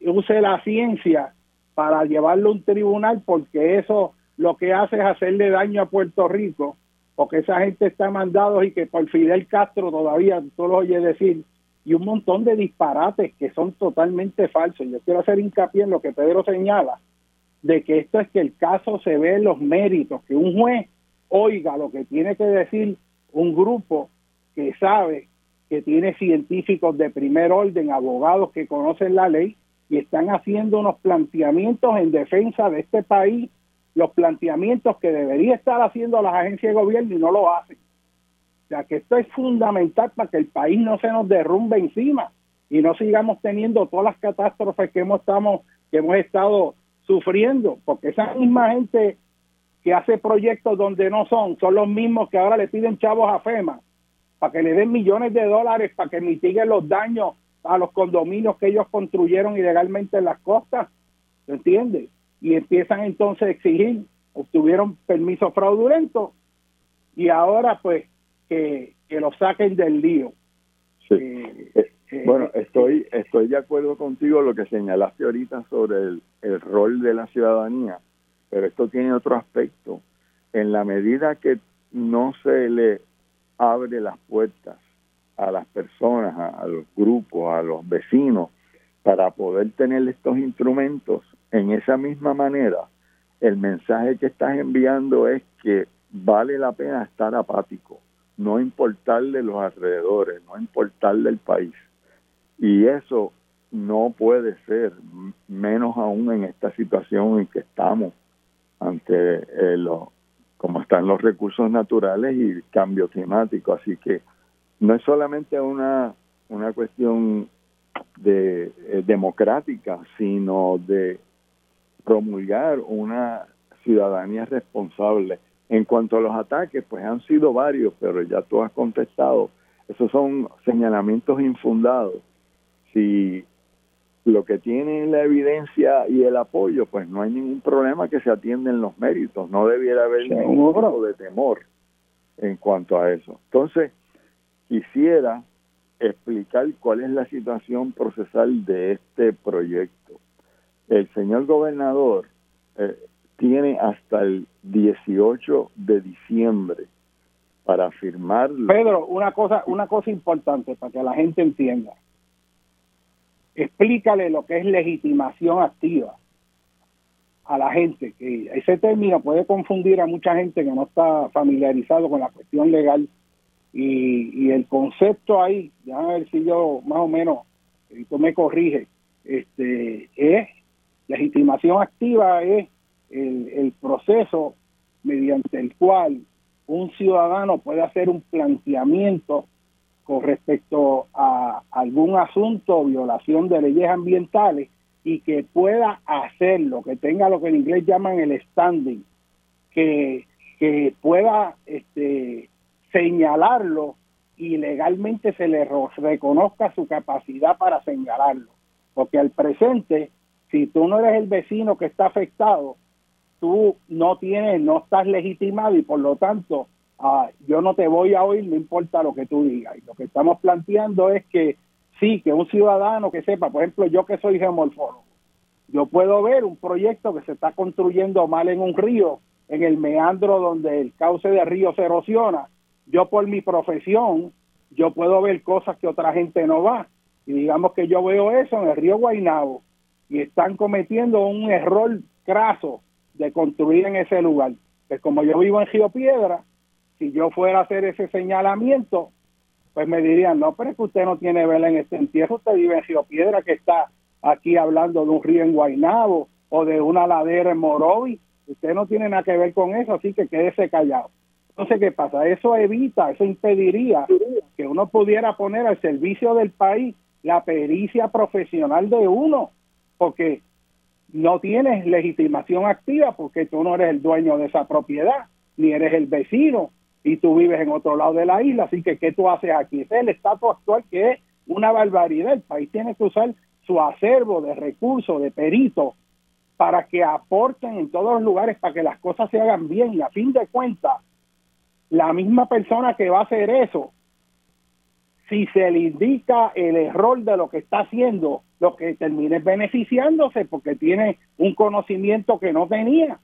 use la ciencia para llevarlo a un tribunal, porque eso lo que hace es hacerle daño a Puerto Rico, porque esa gente está mandado y que por Fidel Castro todavía tú lo oyes decir y un montón de disparates que son totalmente falsos. Yo quiero hacer hincapié en lo que Pedro señala, de que esto es que el caso se ve los méritos, que un juez oiga lo que tiene que decir un grupo que sabe que tiene científicos de primer orden, abogados que conocen la ley y están haciendo unos planteamientos en defensa de este país, los planteamientos que debería estar haciendo las agencias de gobierno y no lo hacen. Sea que esto es fundamental para que el país no se nos derrumbe encima y no sigamos teniendo todas las catástrofes que hemos, estamos, que hemos estado sufriendo, porque esa misma gente que hace proyectos donde no son, son los mismos que ahora le piden chavos a FEMA para que le den millones de dólares para que mitiguen los daños a los condominios que ellos construyeron ilegalmente en las costas, ¿se entiende? Y empiezan entonces a exigir, obtuvieron permiso fraudulento y ahora pues que, lo saquen del lío. Sí. Eh, eh, bueno, estoy, estoy de acuerdo contigo lo que señalaste ahorita sobre el, el rol de la ciudadanía, pero esto tiene otro aspecto. En la medida que no se le abre las puertas a las personas, a, los grupos, a los vecinos, para poder tener estos instrumentos, en esa misma manera, el mensaje que estás enviando es que vale la pena estar apático no importarle los alrededores, no importarle el país. Y eso no puede ser, menos aún en esta situación en que estamos ante eh, lo, como están los recursos naturales y el cambio climático. Así que no es solamente una, una cuestión de eh, democrática, sino de promulgar una ciudadanía responsable. En cuanto a los ataques, pues han sido varios, pero ya tú has contestado. Esos son señalamientos infundados. Si lo que tiene la evidencia y el apoyo, pues no hay ningún problema que se atienden los méritos. No debiera haber ningún tipo de temor en cuanto a eso. Entonces, quisiera explicar cuál es la situación procesal de este proyecto. El señor gobernador eh, tiene hasta el 18 de diciembre para firmarlo. Pedro, una cosa, una cosa importante para que la gente entienda. Explícale lo que es legitimación activa a la gente, que ese término puede confundir a mucha gente que no está familiarizado con la cuestión legal y, y el concepto ahí, a ver si yo más o menos, tú me corrige, este, es legitimación activa es el, el proceso mediante el cual un ciudadano puede hacer un planteamiento con respecto a algún asunto, violación de leyes ambientales, y que pueda hacerlo, que tenga lo que en inglés llaman el standing, que, que pueda este, señalarlo y legalmente se le reconozca su capacidad para señalarlo. Porque al presente, si tú no eres el vecino que está afectado, tú no tienes, no estás legitimado y por lo tanto ah, yo no te voy a oír, no importa lo que tú digas. Y lo que estamos planteando es que sí, que un ciudadano que sepa, por ejemplo, yo que soy geomorfólogo, yo puedo ver un proyecto que se está construyendo mal en un río, en el meandro donde el cauce del río se erosiona, yo por mi profesión, yo puedo ver cosas que otra gente no va. Y digamos que yo veo eso en el río Guainabo y están cometiendo un error craso de construir en ese lugar. Pues como yo vivo en Río Piedra, si yo fuera a hacer ese señalamiento, pues me dirían, no, pero es que usted no tiene vela en este entierro, usted vive en Río Piedra, que está aquí hablando de un río en Guainabo o de una ladera en Morovi, usted no tiene nada que ver con eso, así que quédese callado. Entonces, ¿qué pasa? Eso evita, eso impediría que uno pudiera poner al servicio del país la pericia profesional de uno, porque no tienes legitimación activa porque tú no eres el dueño de esa propiedad, ni eres el vecino, y tú vives en otro lado de la isla, así que ¿qué tú haces aquí? es el estatus actual que es una barbaridad. El país tiene que usar su acervo de recursos, de peritos, para que aporten en todos los lugares para que las cosas se hagan bien. Y a fin de cuentas, la misma persona que va a hacer eso, si se le indica el error de lo que está haciendo, lo que termine beneficiándose porque tiene un conocimiento que no tenía.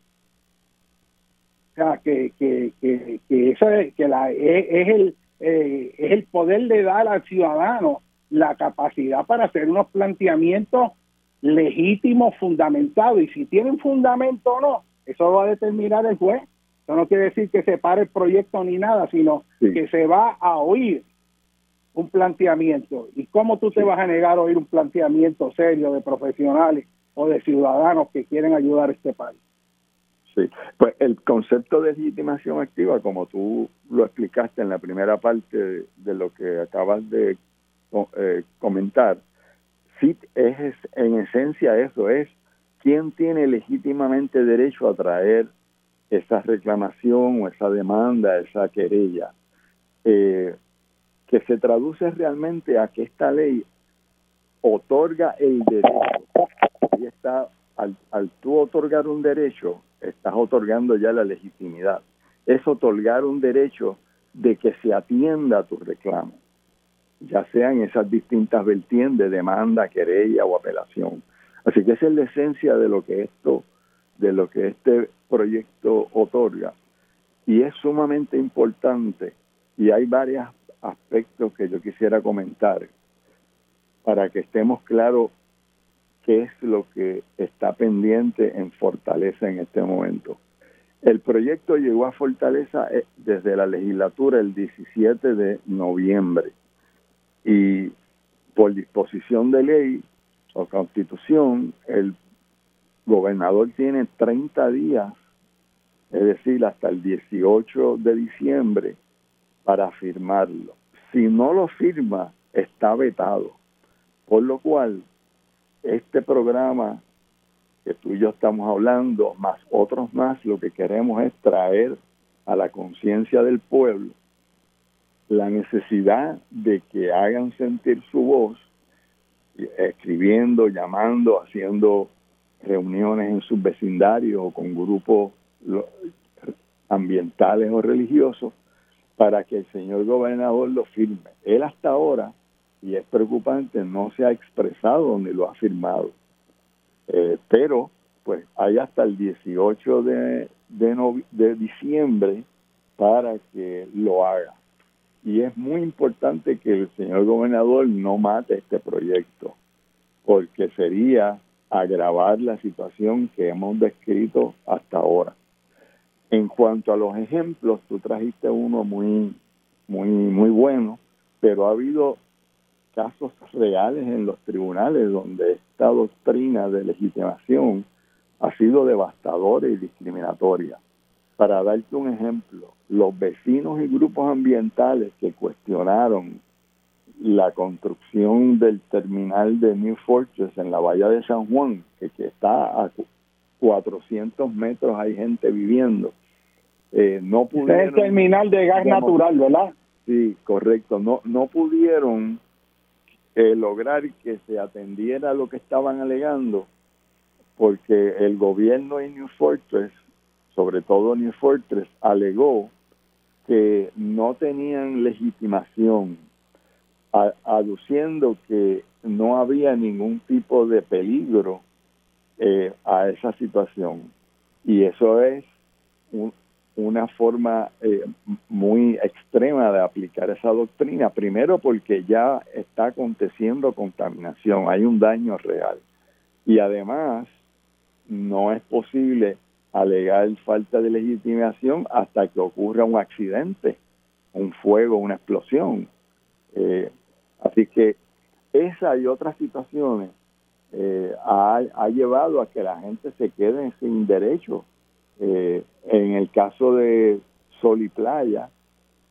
O sea, que, que, que, que, eso es, que la, es, el, eh, es el poder de dar al ciudadano la capacidad para hacer unos planteamientos legítimos, fundamentados. Y si tienen fundamento o no, eso lo va a determinar el juez. Eso no quiere decir que se pare el proyecto ni nada, sino que se va a oír un planteamiento. ¿Y cómo tú te vas a negar a oír un planteamiento serio de profesionales o de ciudadanos que quieren ayudar a este país? Sí, pues el concepto de legitimación activa, como tú lo explicaste en la primera parte de, lo que acabas de eh, comentar, sí es en esencia eso, es quién tiene legítimamente derecho a traer esa reclamación o esa demanda, esa querella, eh, que se traduce realmente a que esta ley otorga el derecho. Y está, al, al tú otorgar un derecho, estás otorgando ya la legitimidad. Es otorgar un derecho de que se atienda a tu reclamo, ya sea en esas distintas vertientes, demanda, querella o apelación. Así que esa es la esencia de lo que esto de lo que este proyecto otorga. Y es sumamente importante y hay varios aspectos que yo quisiera comentar para que estemos claros qué es lo que está pendiente en Fortaleza en este momento. El proyecto llegó a Fortaleza eh, desde la legislatura el 17 de noviembre y por disposición de ley o constitución, el gobernador tiene 30 días, es decir, hasta el 18 de diciembre, para firmarlo. si no lo firma, está vetado. Por lo cual, este programa que tú y yo estamos hablando, más otros más, lo que queremos es traer a la conciencia del pueblo la necesidad de que hagan sentir su voz, escribiendo, llamando, haciendo reuniones en sus vecindarios o con grupos ambientales o religiosos para que el señor gobernador lo firme. Él hasta ahora, y es preocupante, no se ha expresado ni lo ha firmado. Eh, pero, pues hay hasta el 18 de, de, de diciembre para que lo haga. Y es muy importante que el señor gobernador no mate este proyecto, porque sería agravar la situación que hemos descrito hasta ahora. En cuanto a los ejemplos, tú trajiste uno muy, muy, muy bueno, pero ha habido casos reales en los tribunales donde esta doctrina de legitimación ha sido devastadora y discriminatoria. Para darte un ejemplo, los vecinos y grupos ambientales que cuestionaron la construcción del terminal de New Fortress en la bahía de San Juan, que, que está a 400 metros hay gente viviendo. Eh, no pudieron, es el terminal de gas natural, ¿verdad? Sí, correcto. No, no pudieron eh, lograr que se atendiera lo que estaban alegando porque el gobierno de New Fortress, sobre todo New Fortress, alegó que no tenían legitimación, aduciendo que no había ningún tipo de peligro eh, a esa situación. Y eso es una forma eh, muy extrema de aplicar esa doctrina. Primero porque ya está aconteciendo contaminación, hay un daño real. Y además no es posible alegar falta de legitimación hasta que ocurra un accidente, un fuego, una explosión. Eh, así que esa y otras situaciones eh, ha, llevado a que la gente se quede sin derecho. Eh, en el caso de Sol y Playa,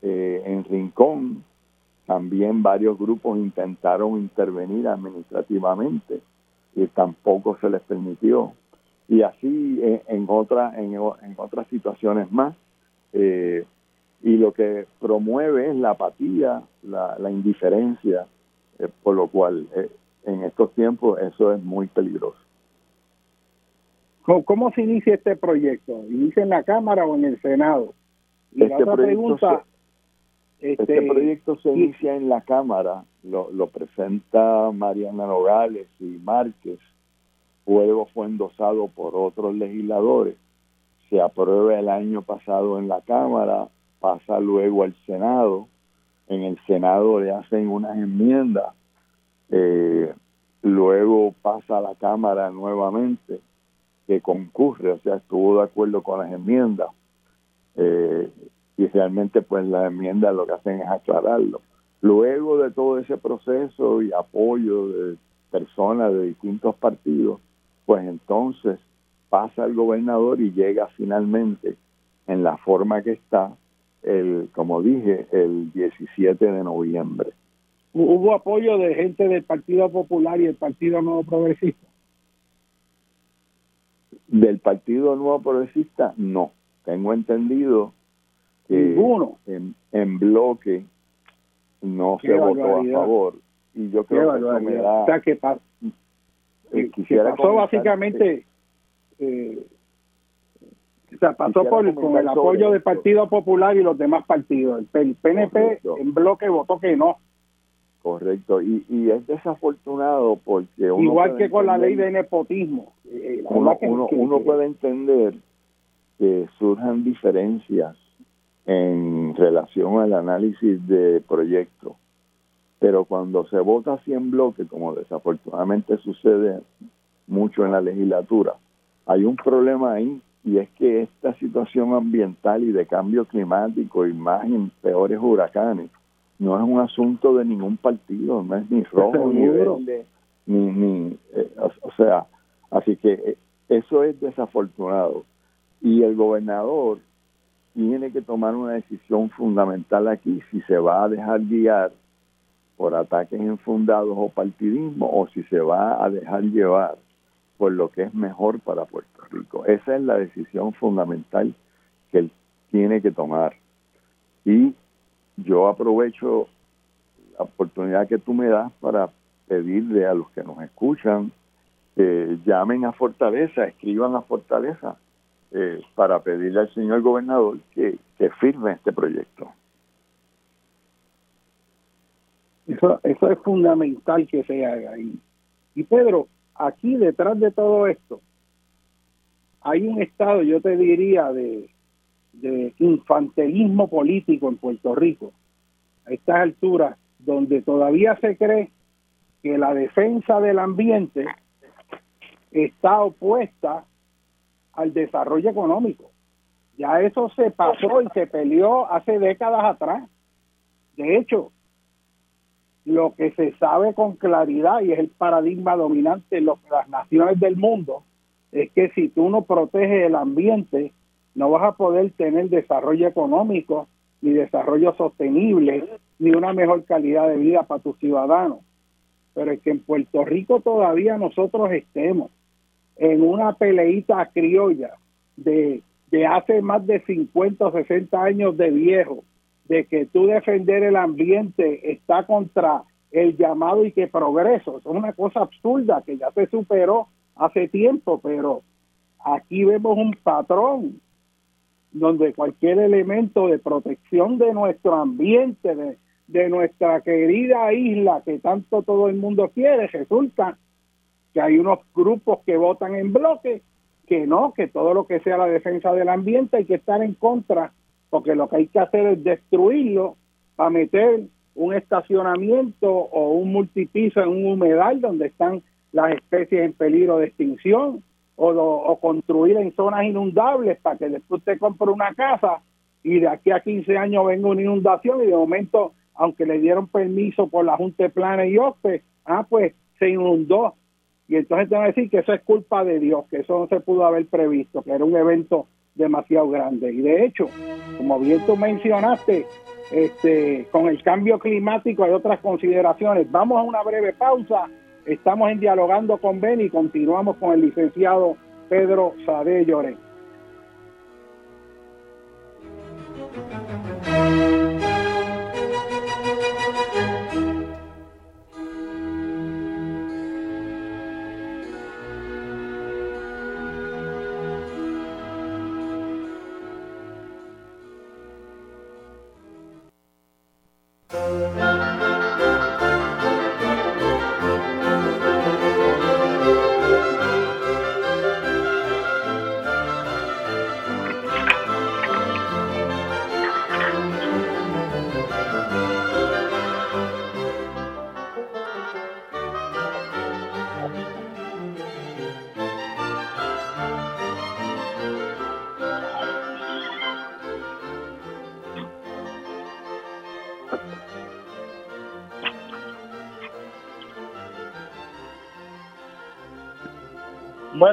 eh, en Rincón, también varios grupos intentaron intervenir administrativamente y tampoco se les permitió. Y así en, en, en, otras situaciones más. Y lo que promueve es la apatía, la, la indiferencia, por lo cual en estos tiempos eso es muy peligroso. ¿Cómo, se inicia este proyecto? ¿Inicia en la Cámara o en el Senado? este, proyecto se, este, este, proyecto se inicia en la Cámara, lo, lo presenta Mariana Nogales y Márquez, luego fue endosado por otros legisladores, se aprueba el año pasado en la Cámara, pasa luego al Senado, en el Senado le hacen unas enmiendas eh, luego pasa a la Cámara nuevamente, que concurre, o sea, estuvo de acuerdo con las enmiendas, eh, y realmente pues las enmiendas lo que hacen es aclararlo. Luego de todo ese proceso y apoyo de personas de distintos partidos, pues entonces pasa el gobernador y llega finalmente en la forma que está, el, como dije, el 17 de noviembre hubo apoyo de gente del Partido Popular y el Partido Nuevo Progresista. Del Partido Nuevo Progresista, no. Tengo entendido que En, bloque no se votó a favor. Y yo creo que eso me da... O sea, que, eh, pasó básicamente... Eh, o sea, pasó por, con el apoyo del Partido Popular y los demás partidos. El PNP en bloque votó que no. Correcto, y, y es desafortunado porque uno igual que con la ley de nepotismo, eh, uno, puede entender que surjan diferencias en relación al análisis de proyectos, pero cuando se vota así en bloque, como desafortunadamente sucede mucho en la legislatura, hay un problema ahí y es que esta situación ambiental y de cambio climático y más en peores huracanes no es un asunto de ningún partido, no es ni rojo ni verde, ni, ni eh, o, sea, así que eh, eso es desafortunado. Y el gobernador tiene que tomar una decisión fundamental aquí si se va a dejar guiar por ataques infundados o partidismo o si se va a dejar llevar por lo que es mejor para Puerto Rico. Esa es la decisión fundamental que él tiene que tomar. Y yo aprovecho la oportunidad que tú me das para pedirle a los que nos escuchan, que llamen a Fortaleza, escriban a Fortaleza, eh, para pedirle al señor gobernador que, que firme este proyecto. Eso, eso es fundamental que se haga. Y, y Pedro, aquí detrás de todo esto, hay un estado, yo te diría, de, de infantilismo político en Puerto Rico, a estas alturas, donde todavía se cree que la defensa del ambiente está opuesta al desarrollo económico. Ya eso se pasó y se peleó hace décadas atrás. De hecho, lo que se sabe con claridad y es el paradigma dominante en las naciones del mundo es que si tú no proteges el ambiente, no vas a poder tener desarrollo económico, ni desarrollo sostenible, ni una mejor calidad de vida para tus ciudadanos. Pero es que en Puerto Rico todavía nosotros estemos en una peleita criolla de, de hace más de 50 o 60 años de viejo, de que tú defender el ambiente está contra el llamado y que progreso. Eso es una cosa absurda que ya se superó hace tiempo, pero aquí vemos un patrón donde cualquier elemento de protección de nuestro ambiente, de, de nuestra querida isla que tanto todo el mundo quiere, resulta que hay unos grupos que votan en bloque, que no, que todo lo que sea la defensa del ambiente hay que estar en contra, porque lo que hay que hacer es destruirlo para meter un estacionamiento o un multipiso en un humedal donde están las especies en peligro de extinción o, o construir en zonas inundables para que después usted compre una casa y de aquí a 15 años venga una inundación y de momento, aunque le dieron permiso por la Junta de Planes y OPE, ah, pues se inundó. Y entonces te van a decir que eso es culpa de Dios, que eso no se pudo haber previsto, que era un evento demasiado grande. Y de hecho, como bien tú mencionaste, este, con el cambio climático hay otras consideraciones. Vamos a una breve pausa. Estamos en dialogando con Ben y continuamos con el licenciado Pedro Sade Llorén.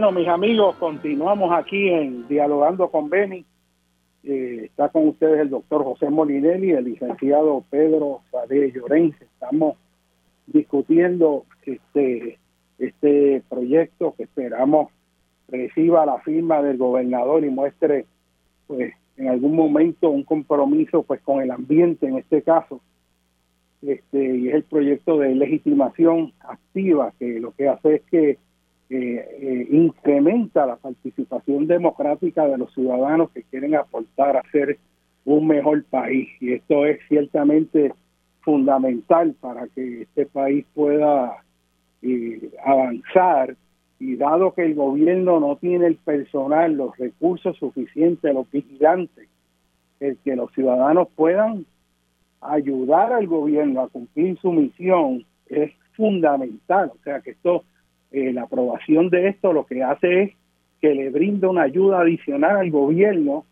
Bueno, mis amigos, continuamos aquí en Dialogando con Beni. Eh, está con ustedes el doctor José Molinelli, el licenciado Pedro Sade Llorense. Estamos discutiendo este, este proyecto que esperamos reciba la firma del gobernador y muestre pues en algún momento un compromiso pues con el ambiente en este caso este y es el proyecto de legitimación activa que lo que hace es que eh, incrementa la participación democrática de los ciudadanos que quieren aportar a ser un mejor país. Y esto es ciertamente fundamental para que este país pueda eh, avanzar y dado que el gobierno no tiene el personal, los recursos suficientes, los vigilantes, el que los ciudadanos puedan ayudar al gobierno a cumplir su misión es fundamental. O sea que esto eh, la aprobación de esto lo que hace es que le brinda una ayuda adicional al gobierno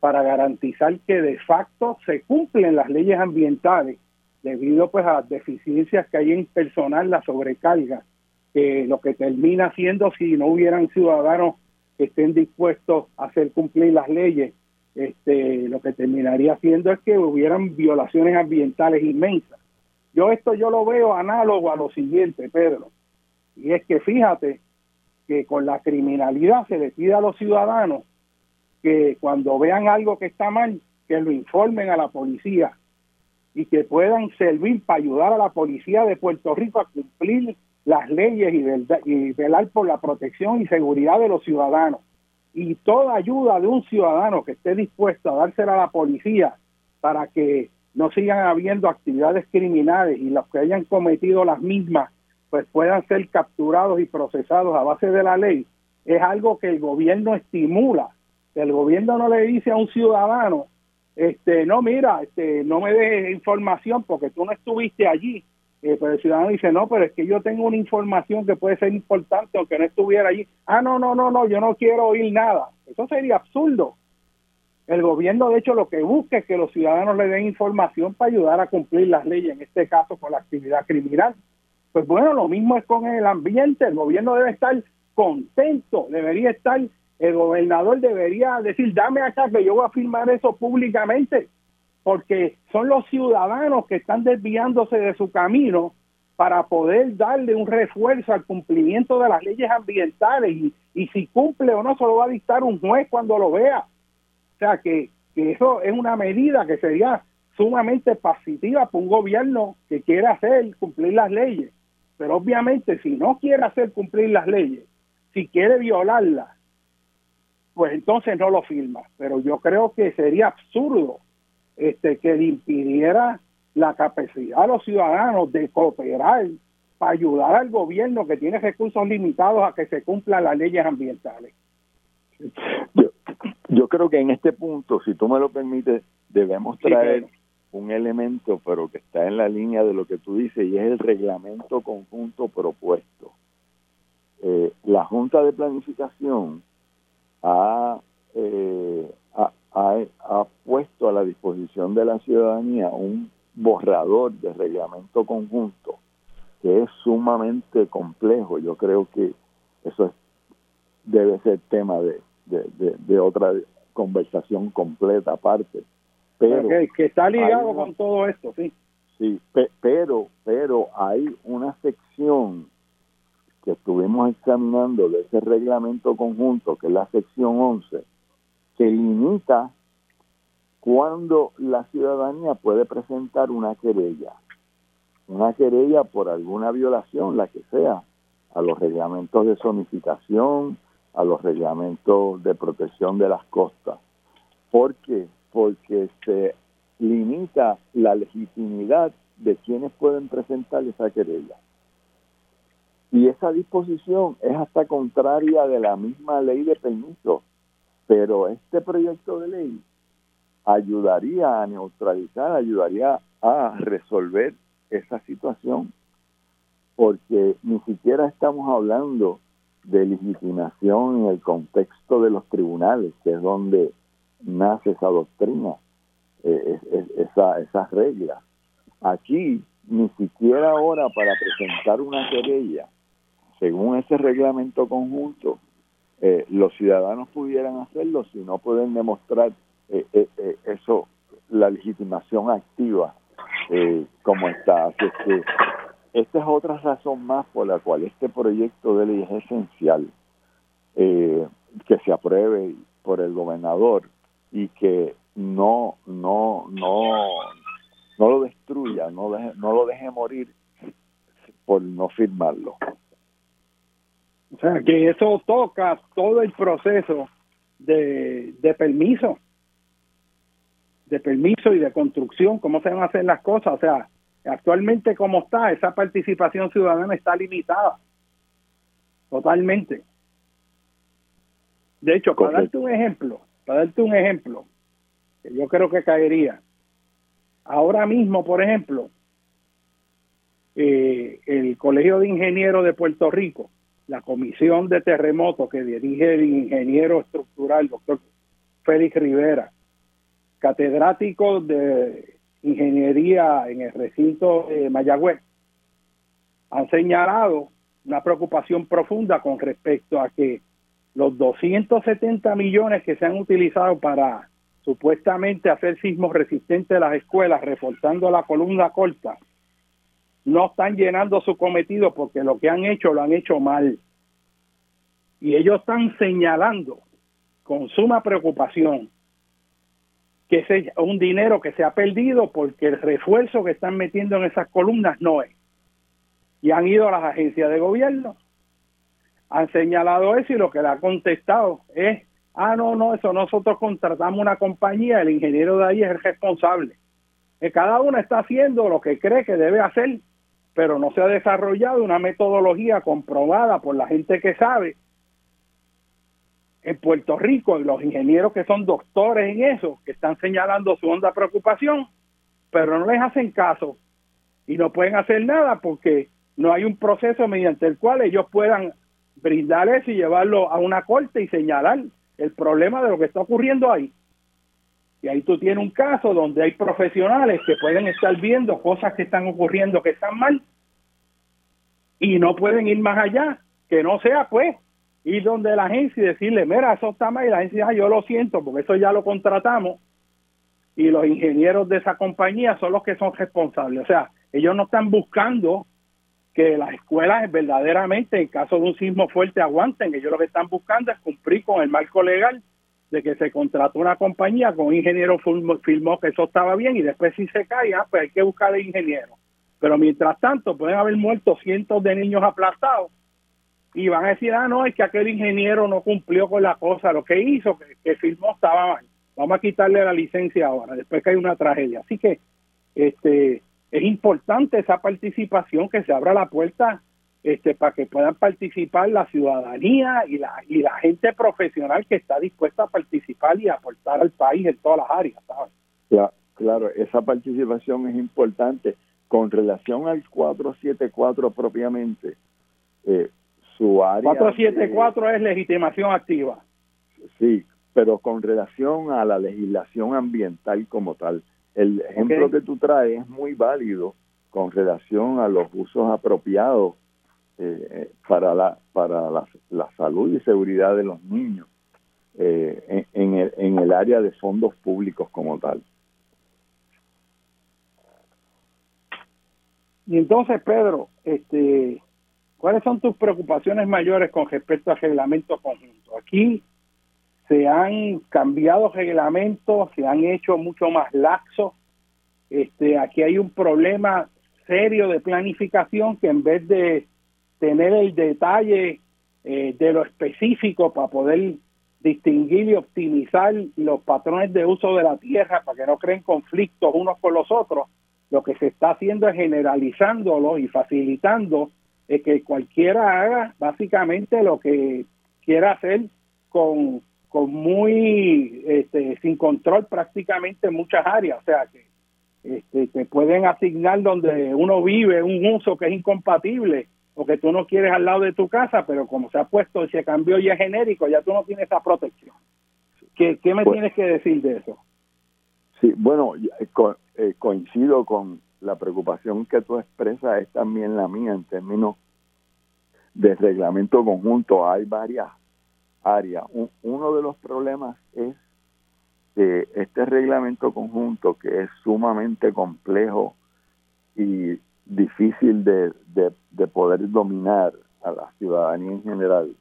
para garantizar que de facto se cumplen las leyes ambientales debido pues a las deficiencias que hay en personal, la sobrecarga, que lo que termina siendo si no hubieran ciudadanos que estén dispuestos a hacer cumplir las leyes, este, lo que terminaría haciendo es que hubieran violaciones ambientales inmensas. Yo esto yo lo veo análogo a lo siguiente, Pedro, y es que fíjate que con la criminalidad se le pide a los ciudadanos que cuando vean algo que está mal, que lo informen a la policía y que puedan servir para ayudar a la policía de Puerto Rico a cumplir las leyes y, y velar por la protección y seguridad de los ciudadanos. Y toda ayuda de un ciudadano que esté dispuesto a dársela a la policía para que no sigan habiendo actividades criminales y los que hayan cometido las mismas pues puedan ser capturados y procesados a base de la ley, es algo que el gobierno estimula. El gobierno no le dice a un ciudadano, este, no, mira, este, no me des información porque tú no estuviste allí. Eh, pero el ciudadano dice, no, pero es que yo tengo una información que puede ser importante aunque no estuviera allí. Ah, no, no, no, no, yo no quiero oír nada. Eso sería absurdo. El gobierno, de hecho, lo que busca es que los ciudadanos le den información para ayudar a cumplir las leyes, en este caso con la actividad criminal. Pues bueno, lo mismo es con el ambiente, el gobierno debe estar contento, debería estar, el gobernador debería decir, dame acá que yo voy a firmar eso públicamente, porque son los ciudadanos que están desviándose de su camino para poder darle un refuerzo al cumplimiento de las leyes ambientales y, si cumple o no se lo va a dictar un juez cuando lo vea. O sea que, que eso es una medida que sería sumamente positiva para un gobierno que quiera hacer cumplir las leyes pero obviamente si no quiere hacer cumplir las leyes, si quiere violarlas, pues entonces no lo firma. Pero yo creo que sería absurdo este que le impidiera la capacidad a los ciudadanos de cooperar para ayudar al gobierno que tiene recursos limitados a que se cumplan las leyes ambientales. Yo, yo creo que en este punto, si tú me lo permites, debemos traer un elemento, pero que está en la línea de lo que tú dices, y es el reglamento conjunto propuesto. Eh, la Junta de Planificación ha, eh, ha, ha, puesto a la disposición de la ciudadanía un borrador de reglamento conjunto que es sumamente complejo. Yo creo que eso debe ser tema de, de, de otra conversación completa aparte pero que, está ligado con todo esto, sí. Sí, pero, pero hay una sección que estuvimos examinando de ese reglamento conjunto, que es la sección 11, que limita cuando la ciudadanía puede presentar una querella, una querella por alguna violación, la que sea, a los reglamentos de zonificación, a los reglamentos de protección de las costas. porque porque se limita la legitimidad de quienes pueden presentar esa querella. Y esa disposición es hasta contraria de la misma ley de permiso, pero este proyecto de ley ayudaría a neutralizar, ayudaría a resolver esa situación, porque ni siquiera estamos hablando de legitimación en el contexto de los tribunales, que es donde nace esa doctrina, eh, esa, esas reglas. Aquí, ni siquiera ahora para presentar una querella, según ese reglamento conjunto, eh, los ciudadanos pudieran hacerlo si no pueden demostrar eh, eso, la legitimación activa como está. Así es que esta es otra razón más por la cual este proyecto de ley es esencial que se apruebe por el gobernador y que no no no no lo destruya, no no lo deje morir por no firmarlo. O sea, que eso toca todo el proceso de, de permiso, de permiso y de construcción, cómo se van a hacer las cosas. O sea, actualmente como está, esa participación ciudadana está limitada, totalmente. De hecho, para darte un ejemplo, para darte un ejemplo, que yo creo que caería. Ahora mismo, por ejemplo, eh, el Colegio de Ingenieros de Puerto Rico, la comisión de terremotos que dirige el ingeniero estructural, doctor Félix Rivera, catedrático de ingeniería en el recinto de Mayagüez, han señalado una preocupación profunda con respecto a que los 270 millones que se han utilizado para supuestamente hacer sismos resistentes de las escuelas, reforzando la columna corta, no están llenando su cometido porque lo que han hecho lo han hecho mal. Y ellos están señalando con suma preocupación que es un dinero que se ha perdido porque el refuerzo que están metiendo en esas columnas no es. Y han ido a las agencias de gobierno, han señalado eso y lo que le ha contestado es, ah, no, no, eso nosotros contratamos una compañía, el ingeniero de ahí es el responsable. Que cada uno está haciendo lo que cree que debe hacer, pero no se ha desarrollado una metodología comprobada por la gente que sabe en Puerto Rico, los ingenieros que son doctores en eso, que están señalando su honda preocupación, pero no les hacen caso y no pueden hacer nada porque no hay un proceso mediante el cual ellos puedan brindar eso y llevarlo a una corte y señalar el problema de lo que está ocurriendo ahí. Y ahí tú tienes un caso donde hay profesionales que pueden estar viendo cosas que están ocurriendo que están mal y no pueden ir más allá, que no sea pues ir donde la agencia y decirle, mira, eso está mal, y la agencia, ah, yo lo siento, porque eso ya lo contratamos, y los ingenieros de esa compañía son los que son responsables. O sea, ellos no están buscando que las escuelas verdaderamente, en caso de un sismo fuerte, aguanten. Ellos lo que están buscando es cumplir con el marco legal de que se contrató una compañía con un ingeniero firmó que eso estaba bien y después si se cae, ah, pues hay que buscar el ingeniero. Pero mientras tanto pueden haber muerto cientos de niños aplastados y van a decir, ah, no, es que aquel ingeniero no cumplió con la cosa, lo que hizo, que, que firmó estaba mal. Vamos a quitarle la licencia ahora, después que hay una tragedia. Así que este es importante esa participación, que se abra la puerta este, para que puedan participar la ciudadanía y la, y la gente profesional que está dispuesta a participar y aportar al país en todas las áreas. ¿sabes? claro, esa participación es importante. Con relación al 474 propiamente, eh, 474 es legitimación activa. Sí, pero con relación a la legislación ambiental como tal, el ejemplo que tú traes es muy válido con relación a los usos apropiados eh, para la para la, salud y seguridad de los niños eh, en, el, en el área de fondos públicos como tal. Y entonces, Pedro, este, ¿Cuáles son tus preocupaciones mayores con respecto al reglamento conjunto? Aquí se han cambiado reglamentos, se han hecho mucho más laxos. Este, aquí hay un problema serio de planificación que en vez de tener el detalle eh, de lo específico para poder distinguir y optimizar los patrones de uso de la tierra para que no creen conflictos unos con los otros, lo que se está haciendo es generalizándolo y facilitando es que cualquiera haga básicamente lo que quiera hacer con, con muy este, sin control prácticamente en muchas áreas, o sea que este, te pueden asignar donde uno vive un uso que es incompatible o que tú no quieres al lado de tu casa, pero como se ha puesto y se cambió ya genérico, ya tú no tienes esa protección. ¿Qué, qué me pues tienes que decir de eso? Sí, bueno, eh, eh, coincido con, la preocupación que tú expresas es también la mía en términos de reglamento conjunto. Hay varias áreas. uno de los problemas es que este reglamento conjunto, que es sumamente complejo y difícil de, de, poder dominar a la ciudadanía en general,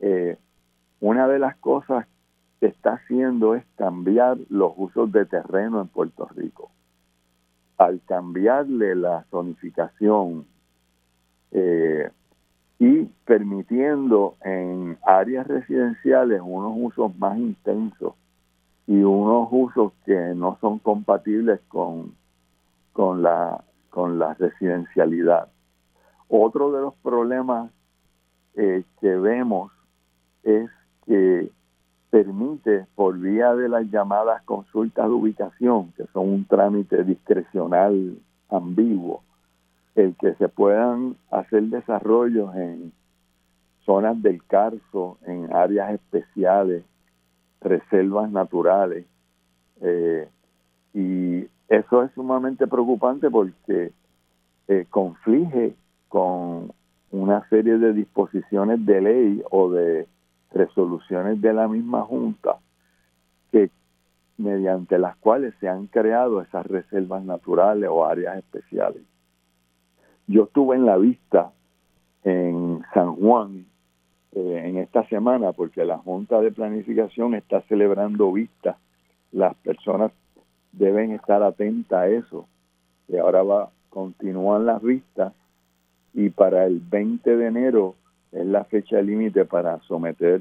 eh, una de las cosas que está haciendo es cambiar los usos de terreno en Puerto Rico al cambiarle la zonificación eh, y permitiendo en áreas residenciales unos usos más intensos y unos usos que no son compatibles con, con, la, con la residencialidad. Otro de los problemas eh, que vemos es que permite por vía de las llamadas consultas de ubicación, que son un trámite discrecional ambiguo, el que se puedan hacer desarrollos en zonas del Carso, en áreas especiales, reservas naturales. Eh, y eso es sumamente preocupante porque eh, conflige con una serie de disposiciones de ley o de resoluciones de la misma Junta que mediante las cuales se han creado esas reservas naturales o áreas especiales. Yo estuve en la vista en San Juan eh, en esta semana porque la Junta de Planificación está celebrando vistas. Las personas deben estar atentas a eso. Y ahora va, continúan las vistas y para el 20 de enero es la fecha límite para someter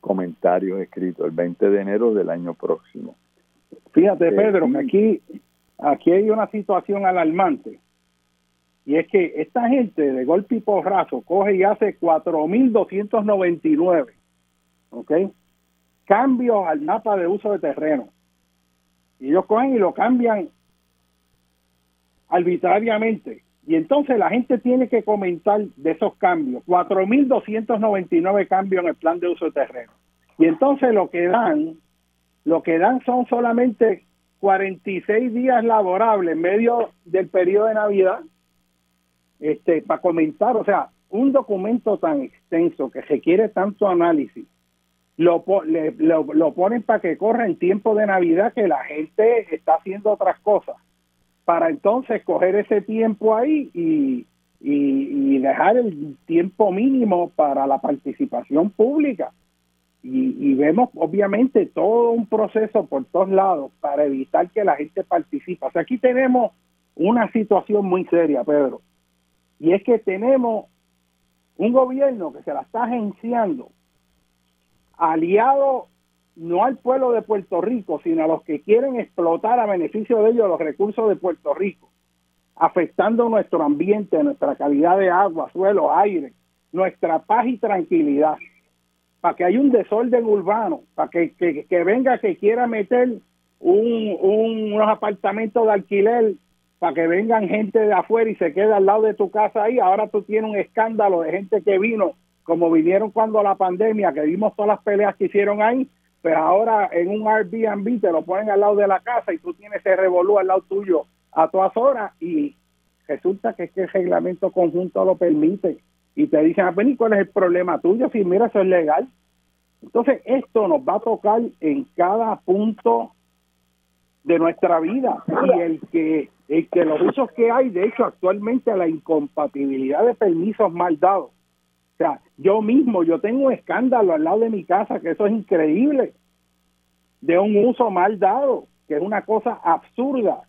comentarios escritos, el 20 de enero del año próximo. Fíjate, eh, Pedro, que aquí, aquí hay una situación alarmante. Y es que esta gente de golpe y porrazo coge y hace 4.299, ¿ok? Cambios al mapa de uso de terreno. Y ellos cogen y lo cambian arbitrariamente. Y entonces la gente tiene que comentar de esos cambios. 4.299 cambios en el plan de uso de terreno. Y entonces lo que dan, lo que dan son solamente 46 días laborables en medio del periodo de Navidad este, para comentar. O sea, un documento tan extenso que requiere tanto análisis, lo, lo, lo ponen para que corra en tiempo de Navidad que la gente está haciendo otras cosas para entonces coger ese tiempo ahí y, y, dejar el tiempo mínimo para la participación pública. Y, vemos obviamente todo un proceso por todos lados para evitar que la gente participe. O sea, aquí tenemos una situación muy seria, Pedro. Y es que tenemos un gobierno que se la está agenciando aliado no al pueblo de Puerto Rico, sino a los que quieren explotar a beneficio de ellos los recursos de Puerto Rico, afectando nuestro ambiente, nuestra calidad de agua, suelo, aire, nuestra paz y tranquilidad, para que haya un desorden urbano, para que, que, venga que quiera meter un, unos apartamentos de alquiler, para que vengan gente de afuera y se quede al lado de tu casa ahí, ahora tú tienes un escándalo de gente que vino, como vinieron cuando la pandemia, que vimos todas las peleas que hicieron ahí, pero ahora en un Airbnb te lo ponen al lado de la casa y tú tienes ese revolú al lado tuyo a todas horas y resulta que, es que el reglamento conjunto lo permite y te dicen, ah, ¿y cuál es el problema tuyo? Si mira, eso es legal. Entonces, esto nos va a tocar en cada punto de nuestra vida y el que, el que los usos que hay, de hecho, actualmente la incompatibilidad de permisos mal dados o sea, yo mismo, yo tengo un escándalo al lado de mi casa, que eso es increíble, de un uso mal dado, que es una cosa absurda.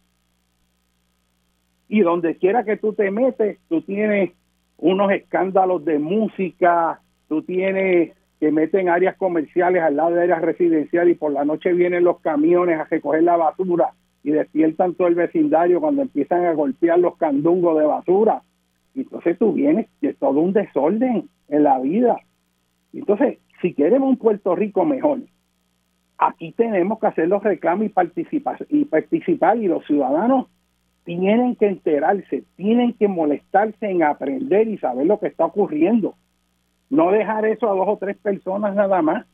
Y donde quiera que tú te metes, tú tienes unos escándalos de música, tú tienes que meten áreas comerciales al lado de áreas residenciales y por la noche vienen los camiones a recoger la basura y despiertan todo el vecindario cuando empiezan a golpear los candungos de basura. Y entonces tú vienes, es todo un desorden en la vida. Entonces, si queremos un Puerto Rico mejor, aquí tenemos que hacer los reclamos y participar, y participar y los ciudadanos tienen que enterarse, tienen que molestarse en aprender y saber lo que está ocurriendo. No dejar eso a dos o tres personas nada más,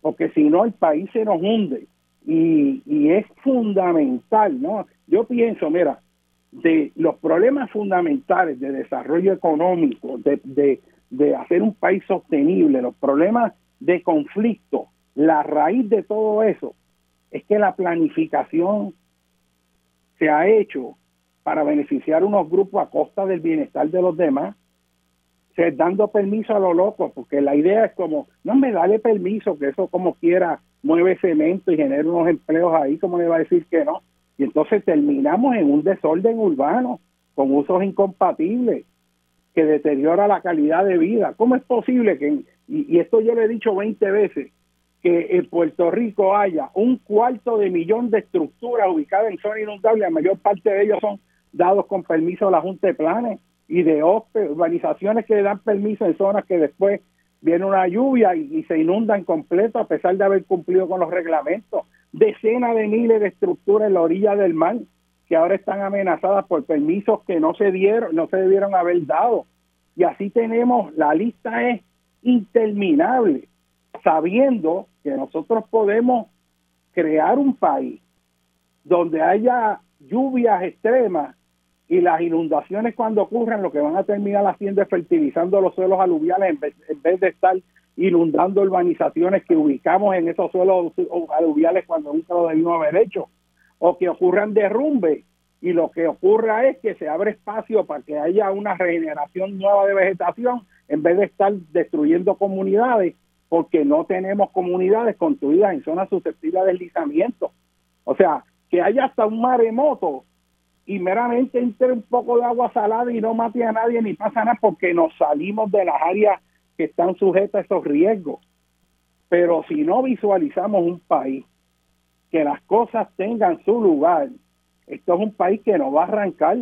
porque si no el país se nos hunde. Y, y es fundamental, ¿no? Yo pienso, mira, de los problemas fundamentales de desarrollo económico, de, de, de hacer un país sostenible, los problemas de conflicto, la raíz de todo eso es que la planificación se ha hecho para beneficiar unos grupos a costa del bienestar de los demás, se dando permiso a los locos, porque la idea es como, no me dale permiso, que eso como quiera mueve cemento y genera unos empleos ahí, como le va a decir que no? Y entonces terminamos en un desorden urbano con usos incompatibles que deteriora la calidad de vida. ¿Cómo es posible que, y, esto yo le he dicho 20 veces, que en Puerto Rico haya un cuarto de millón de estructuras ubicadas en zona inundable, la mayor parte de ellos son dados con permiso de la Junta de Planes y de urbanizaciones que dan permiso en zonas que después viene una lluvia y, y, se inundan completo a pesar de haber cumplido con los reglamentos. Decenas de miles de estructuras en la orilla del mar que ahora están amenazadas por permisos que no se dieron, no se debieron haber dado. Y así tenemos, la lista es interminable, sabiendo que nosotros podemos crear un país donde haya lluvias extremas y las inundaciones cuando ocurran lo que van a terminar haciendo es fertilizando los suelos aluviales en vez, de estar inundando urbanizaciones que ubicamos en esos suelos aluviales cuando nunca lo debimos haber hecho, o que ocurran derrumbes y lo que ocurra es que se abre espacio para que haya una regeneración nueva de vegetación en vez de estar destruyendo comunidades porque no tenemos comunidades construidas en zonas susceptibles de deslizamiento. O sea, que haya hasta un maremoto y meramente entre un poco de agua salada y no mate a nadie ni pasa nada porque nos salimos de las áreas que están sujetas a esos riesgos. Pero si no visualizamos un país que las cosas tengan su lugar, esto es un país que no va a arrancar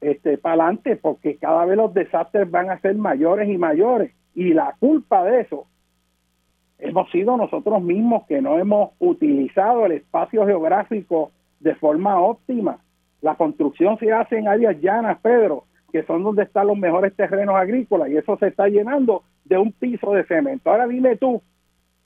este para adelante porque cada vez los desastres van a ser mayores y mayores y la culpa de eso hemos sido nosotros mismos que no hemos utilizado el espacio geográfico de forma óptima. La construcción se hace en áreas llanas, Pedro, que son donde están los mejores terrenos agrícolas y eso se está llenando de un piso de cemento. Ahora dime tú,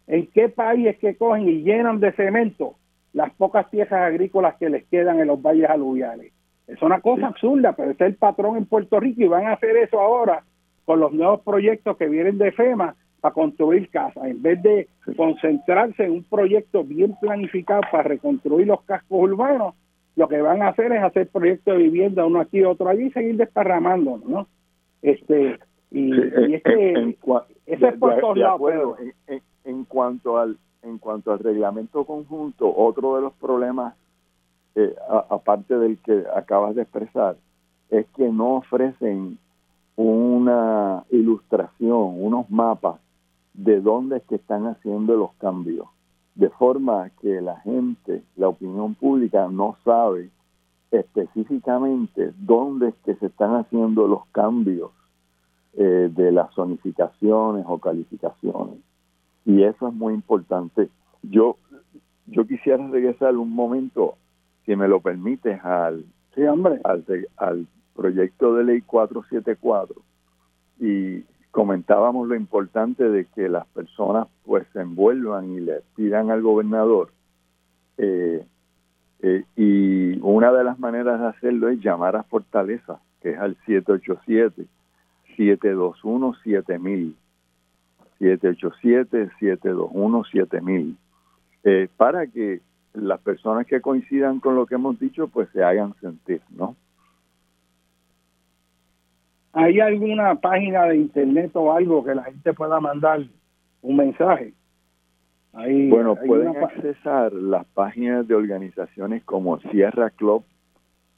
¿en qué país es que cogen y llenan de cemento las pocas tierras agrícolas que les quedan en los valles aluviales? Es una cosa absurda, pero es el patrón en Puerto Rico y van a hacer eso ahora con los nuevos proyectos que vienen de FEMA para construir casas, en vez de concentrarse en un proyecto bien planificado para reconstruir los cascos urbanos, lo que van a hacer es hacer proyectos de vivienda uno aquí otro allí y seguir desparramando, ¿no? Este y, es que en, ese es por todos lados. En, cuanto al en cuanto al reglamento conjunto, otro de los problemas eh, aparte del que acabas de expresar es que no ofrecen una ilustración, unos mapas de dónde es que están haciendo los cambios, de forma que la gente, la opinión pública no sabe específicamente dónde es que se están haciendo los cambios eh, de las zonificaciones o calificaciones. Y eso es muy importante. Yo, yo quisiera regresar un momento, si me lo permites, al, sí, hombre. al, al proyecto de ley 474 y comentábamos lo importante de que las personas pues se envuelvan y le pidan al gobernador eh, eh, y una de las maneras de hacerlo es llamar a Fortaleza que es al 787 721 7000 787 721 7000 para que las personas que coincidan con lo que hemos dicho pues se hagan sentir, ¿no? ¿Hay alguna página de internet o algo que la gente pueda mandar un mensaje? bueno, pueden accesar las páginas de organizaciones como Sierra Club,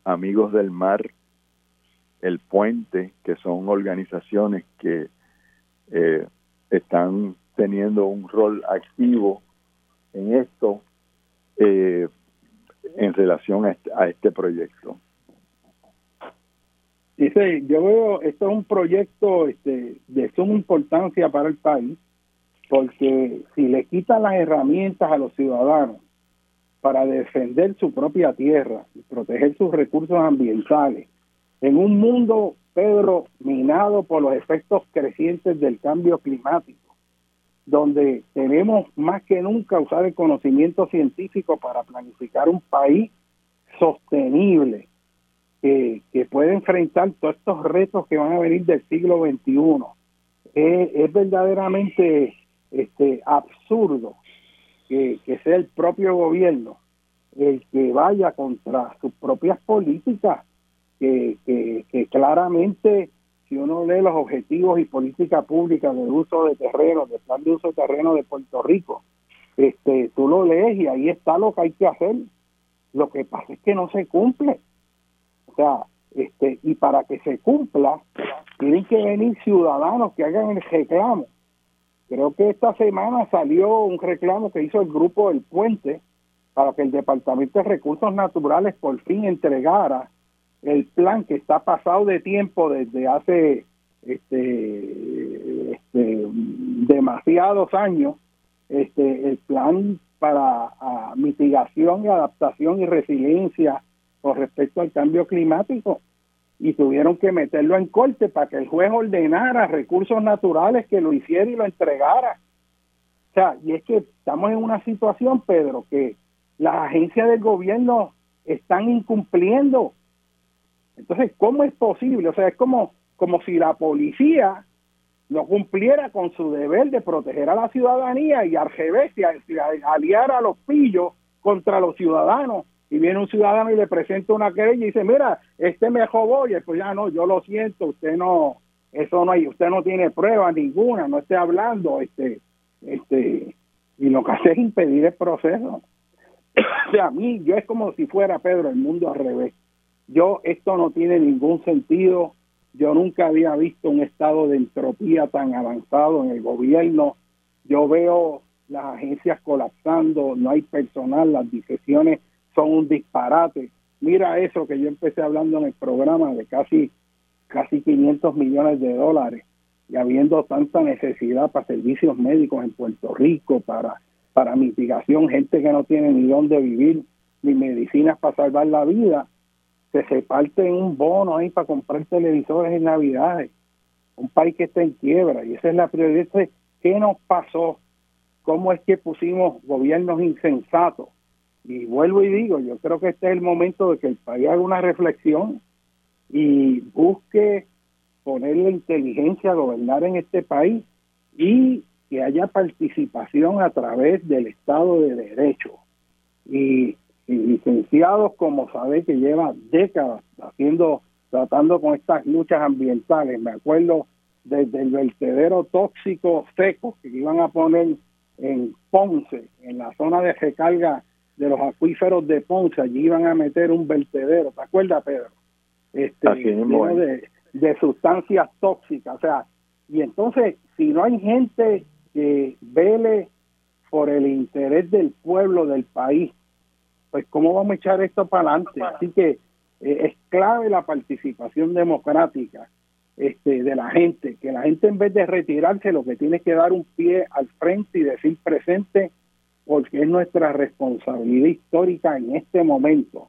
Amigos del Mar, El Puente, que son organizaciones que eh, están teniendo un rol activo en esto eh, en relación a este, a este proyecto. Dice, yo veo, esto es un proyecto este, de suma importancia para el país, porque si le quitan las herramientas a los ciudadanos para defender su propia tierra y proteger sus recursos ambientales, en un mundo, Pedro, minado por los efectos crecientes del cambio climático, donde tenemos más que nunca usar el conocimiento científico para planificar un país sostenible, que, puede enfrentar todos estos retos que van a venir del siglo XXI. Es, verdaderamente este, absurdo que, sea el propio gobierno el que vaya contra sus propias políticas, que, que, claramente, si uno lee los objetivos y políticas públicas del uso de terreno, del plan de uso de terreno de Puerto Rico, este, tú lo lees y ahí está lo que hay que hacer. Lo que pasa es que no se cumple. Sea, este, y para que se cumpla, tienen que venir ciudadanos que hagan el reclamo. Creo que esta semana salió un reclamo que hizo el grupo del Puente para que el Departamento de Recursos Naturales por fin entregara el plan que está pasado de tiempo desde hace este, este demasiados años, este, el plan para mitigación y adaptación y resiliencia con respecto al cambio climático y tuvieron que meterlo en corte para que el juez ordenara recursos naturales que lo hiciera y lo entregara. O sea, y es que estamos en una situación, Pedro, que las agencias del gobierno están incumpliendo. Entonces, ¿cómo es posible? O sea, es como, como si la policía no cumpliera con su deber de proteger a la ciudadanía y al revés, aliar a los pillos contra los ciudadanos. Y viene un ciudadano y le presenta una querella y dice, mira, este me jodó, y pues ya no, yo lo siento, usted no, eso no usted no tiene prueba ninguna, no esté hablando, este, este, y lo que hace es impedir el proceso. o sea, a mí, yo es como si fuera Pedro, el mundo al revés. Yo, esto no tiene ningún sentido, yo nunca había visto un estado de entropía tan avanzado en el gobierno. Yo veo las agencias colapsando, no hay personal, las decisiones son un disparate. Mira eso que yo empecé hablando en el programa de casi casi 500 millones de dólares y habiendo tanta necesidad para servicios médicos en Puerto Rico, para, para mitigación, gente que no tiene ni dónde vivir, ni medicinas para salvar la vida, se reparte un bono ahí para comprar televisores en Navidades. Un país que está en quiebra y esa es la prioridad. ¿Qué nos pasó? ¿Cómo es que pusimos gobiernos insensatos? Y vuelvo y digo, yo creo que este es el momento de que el país haga una reflexión y busque poner la inteligencia a gobernar en este país y que haya participación a través del Estado de Derecho. Y, licenciados como sabe que lleva décadas haciendo, tratando con estas luchas ambientales. Me acuerdo desde el vertedero tóxico seco que iban a poner en Ponce, en la zona de recarga de los acuíferos de Ponce, allí iban a meter un vertedero. ¿Te acuerdas, Pedro? Este, de, de sustancias tóxicas. O sea, y entonces, si no hay gente que vele por el interés del pueblo, del país, pues cómo vamos a echar esto para adelante. Así que eh, es clave la participación democrática este, de la gente, que la gente en vez de retirarse lo que tiene que dar un pie al frente y decir presente, porque es nuestra responsabilidad histórica en este momento.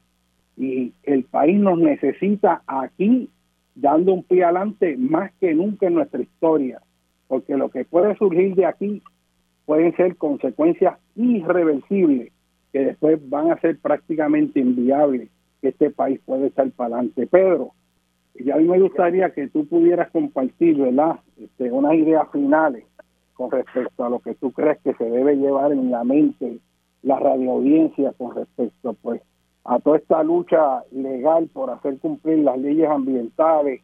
Y el país nos necesita aquí dando un pie adelante más que nunca en nuestra historia, porque lo que puede surgir de aquí pueden ser consecuencias irreversibles que después van a ser prácticamente inviables que este país puede estar para adelante. Pedro, y a mí me gustaría que tú pudieras compartir, ¿verdad?, este, unas ideas finales con respecto a lo que tú crees que se debe llevar en la mente la radioaudiencia con respecto, pues, a toda esta lucha legal por hacer cumplir las leyes ambientales,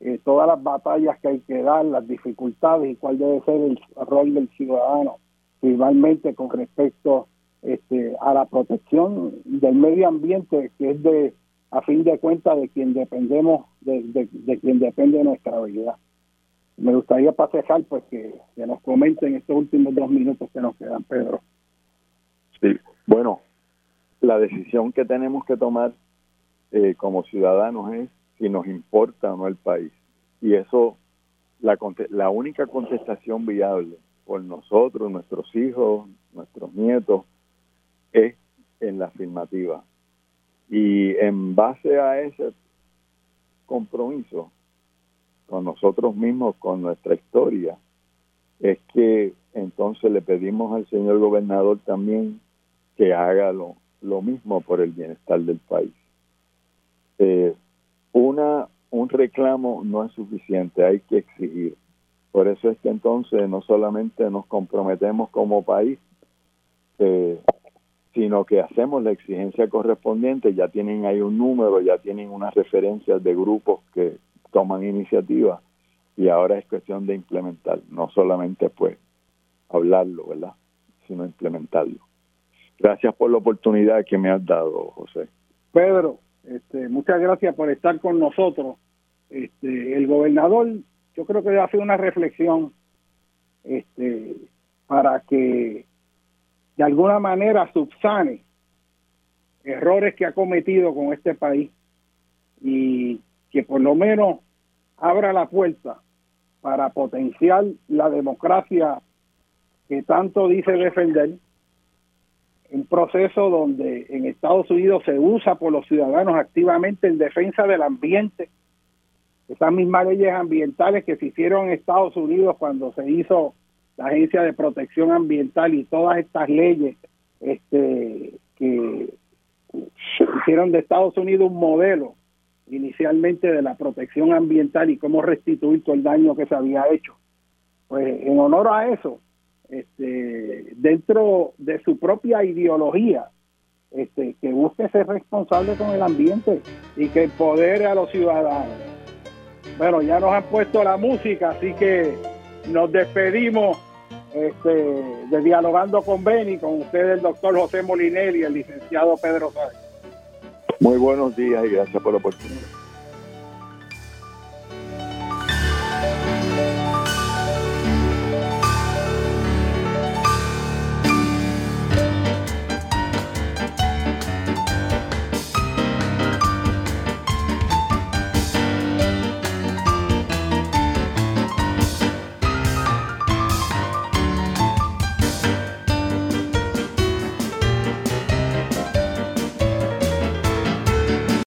eh, todas las batallas que hay que dar, las dificultades y cuál debe ser el rol del ciudadano, igualmente con respecto este, a la protección del medio ambiente, que es de, a fin de cuentas, de quien dependemos, de, de, quien depende nuestra vida. Me gustaría pasar pues que, que nos comenten estos últimos dos minutos que nos quedan, Pedro. Sí, bueno, la decisión que tenemos que tomar eh, como ciudadanos es si nos importa o no el país. Y eso, la, la única contestación viable por nosotros, nuestros hijos, nuestros nietos, es en la afirmativa. Y en base a ese compromiso con nosotros mismos, con nuestra historia, es que entonces le pedimos al señor gobernador también que haga lo, lo mismo por el bienestar del país. Eh, una, un reclamo no es suficiente, hay que exigir. Por eso es que entonces no solamente nos comprometemos como país, eh, sino que hacemos la exigencia correspondiente, ya tienen ahí un número, ya tienen unas referencias de grupos que toman iniciativa y ahora es cuestión de implementar, no solamente pues hablarlo, ¿verdad? Sino implementarlo. Gracias por la oportunidad que me has dado, José. Pedro, este, muchas gracias por estar con nosotros. Este, el gobernador, yo creo que hacer una reflexión este, para que de alguna manera subsane errores que ha cometido con este país y que por lo menos abra la puerta para potenciar la democracia que tanto dice defender un proceso donde en Estados Unidos se usa por los ciudadanos activamente en defensa del ambiente. Esas mismas leyes ambientales que se hicieron en Estados Unidos cuando se hizo la Agencia de Protección Ambiental y todas estas leyes este, que hicieron de Estados Unidos un modelo inicialmente de la protección ambiental y cómo restituir todo el daño que se había hecho. pues en honor a eso, este, dentro de su propia ideología, este, que busque ser responsable con el ambiente y que empodere a los ciudadanos. Bueno, ya nos han puesto la música, así que nos despedimos este, de Dialogando con Beni, con ustedes el doctor José Molinelli y el licenciado Pedro Sáenz. Muy buenos días y gracias por la oportunidad.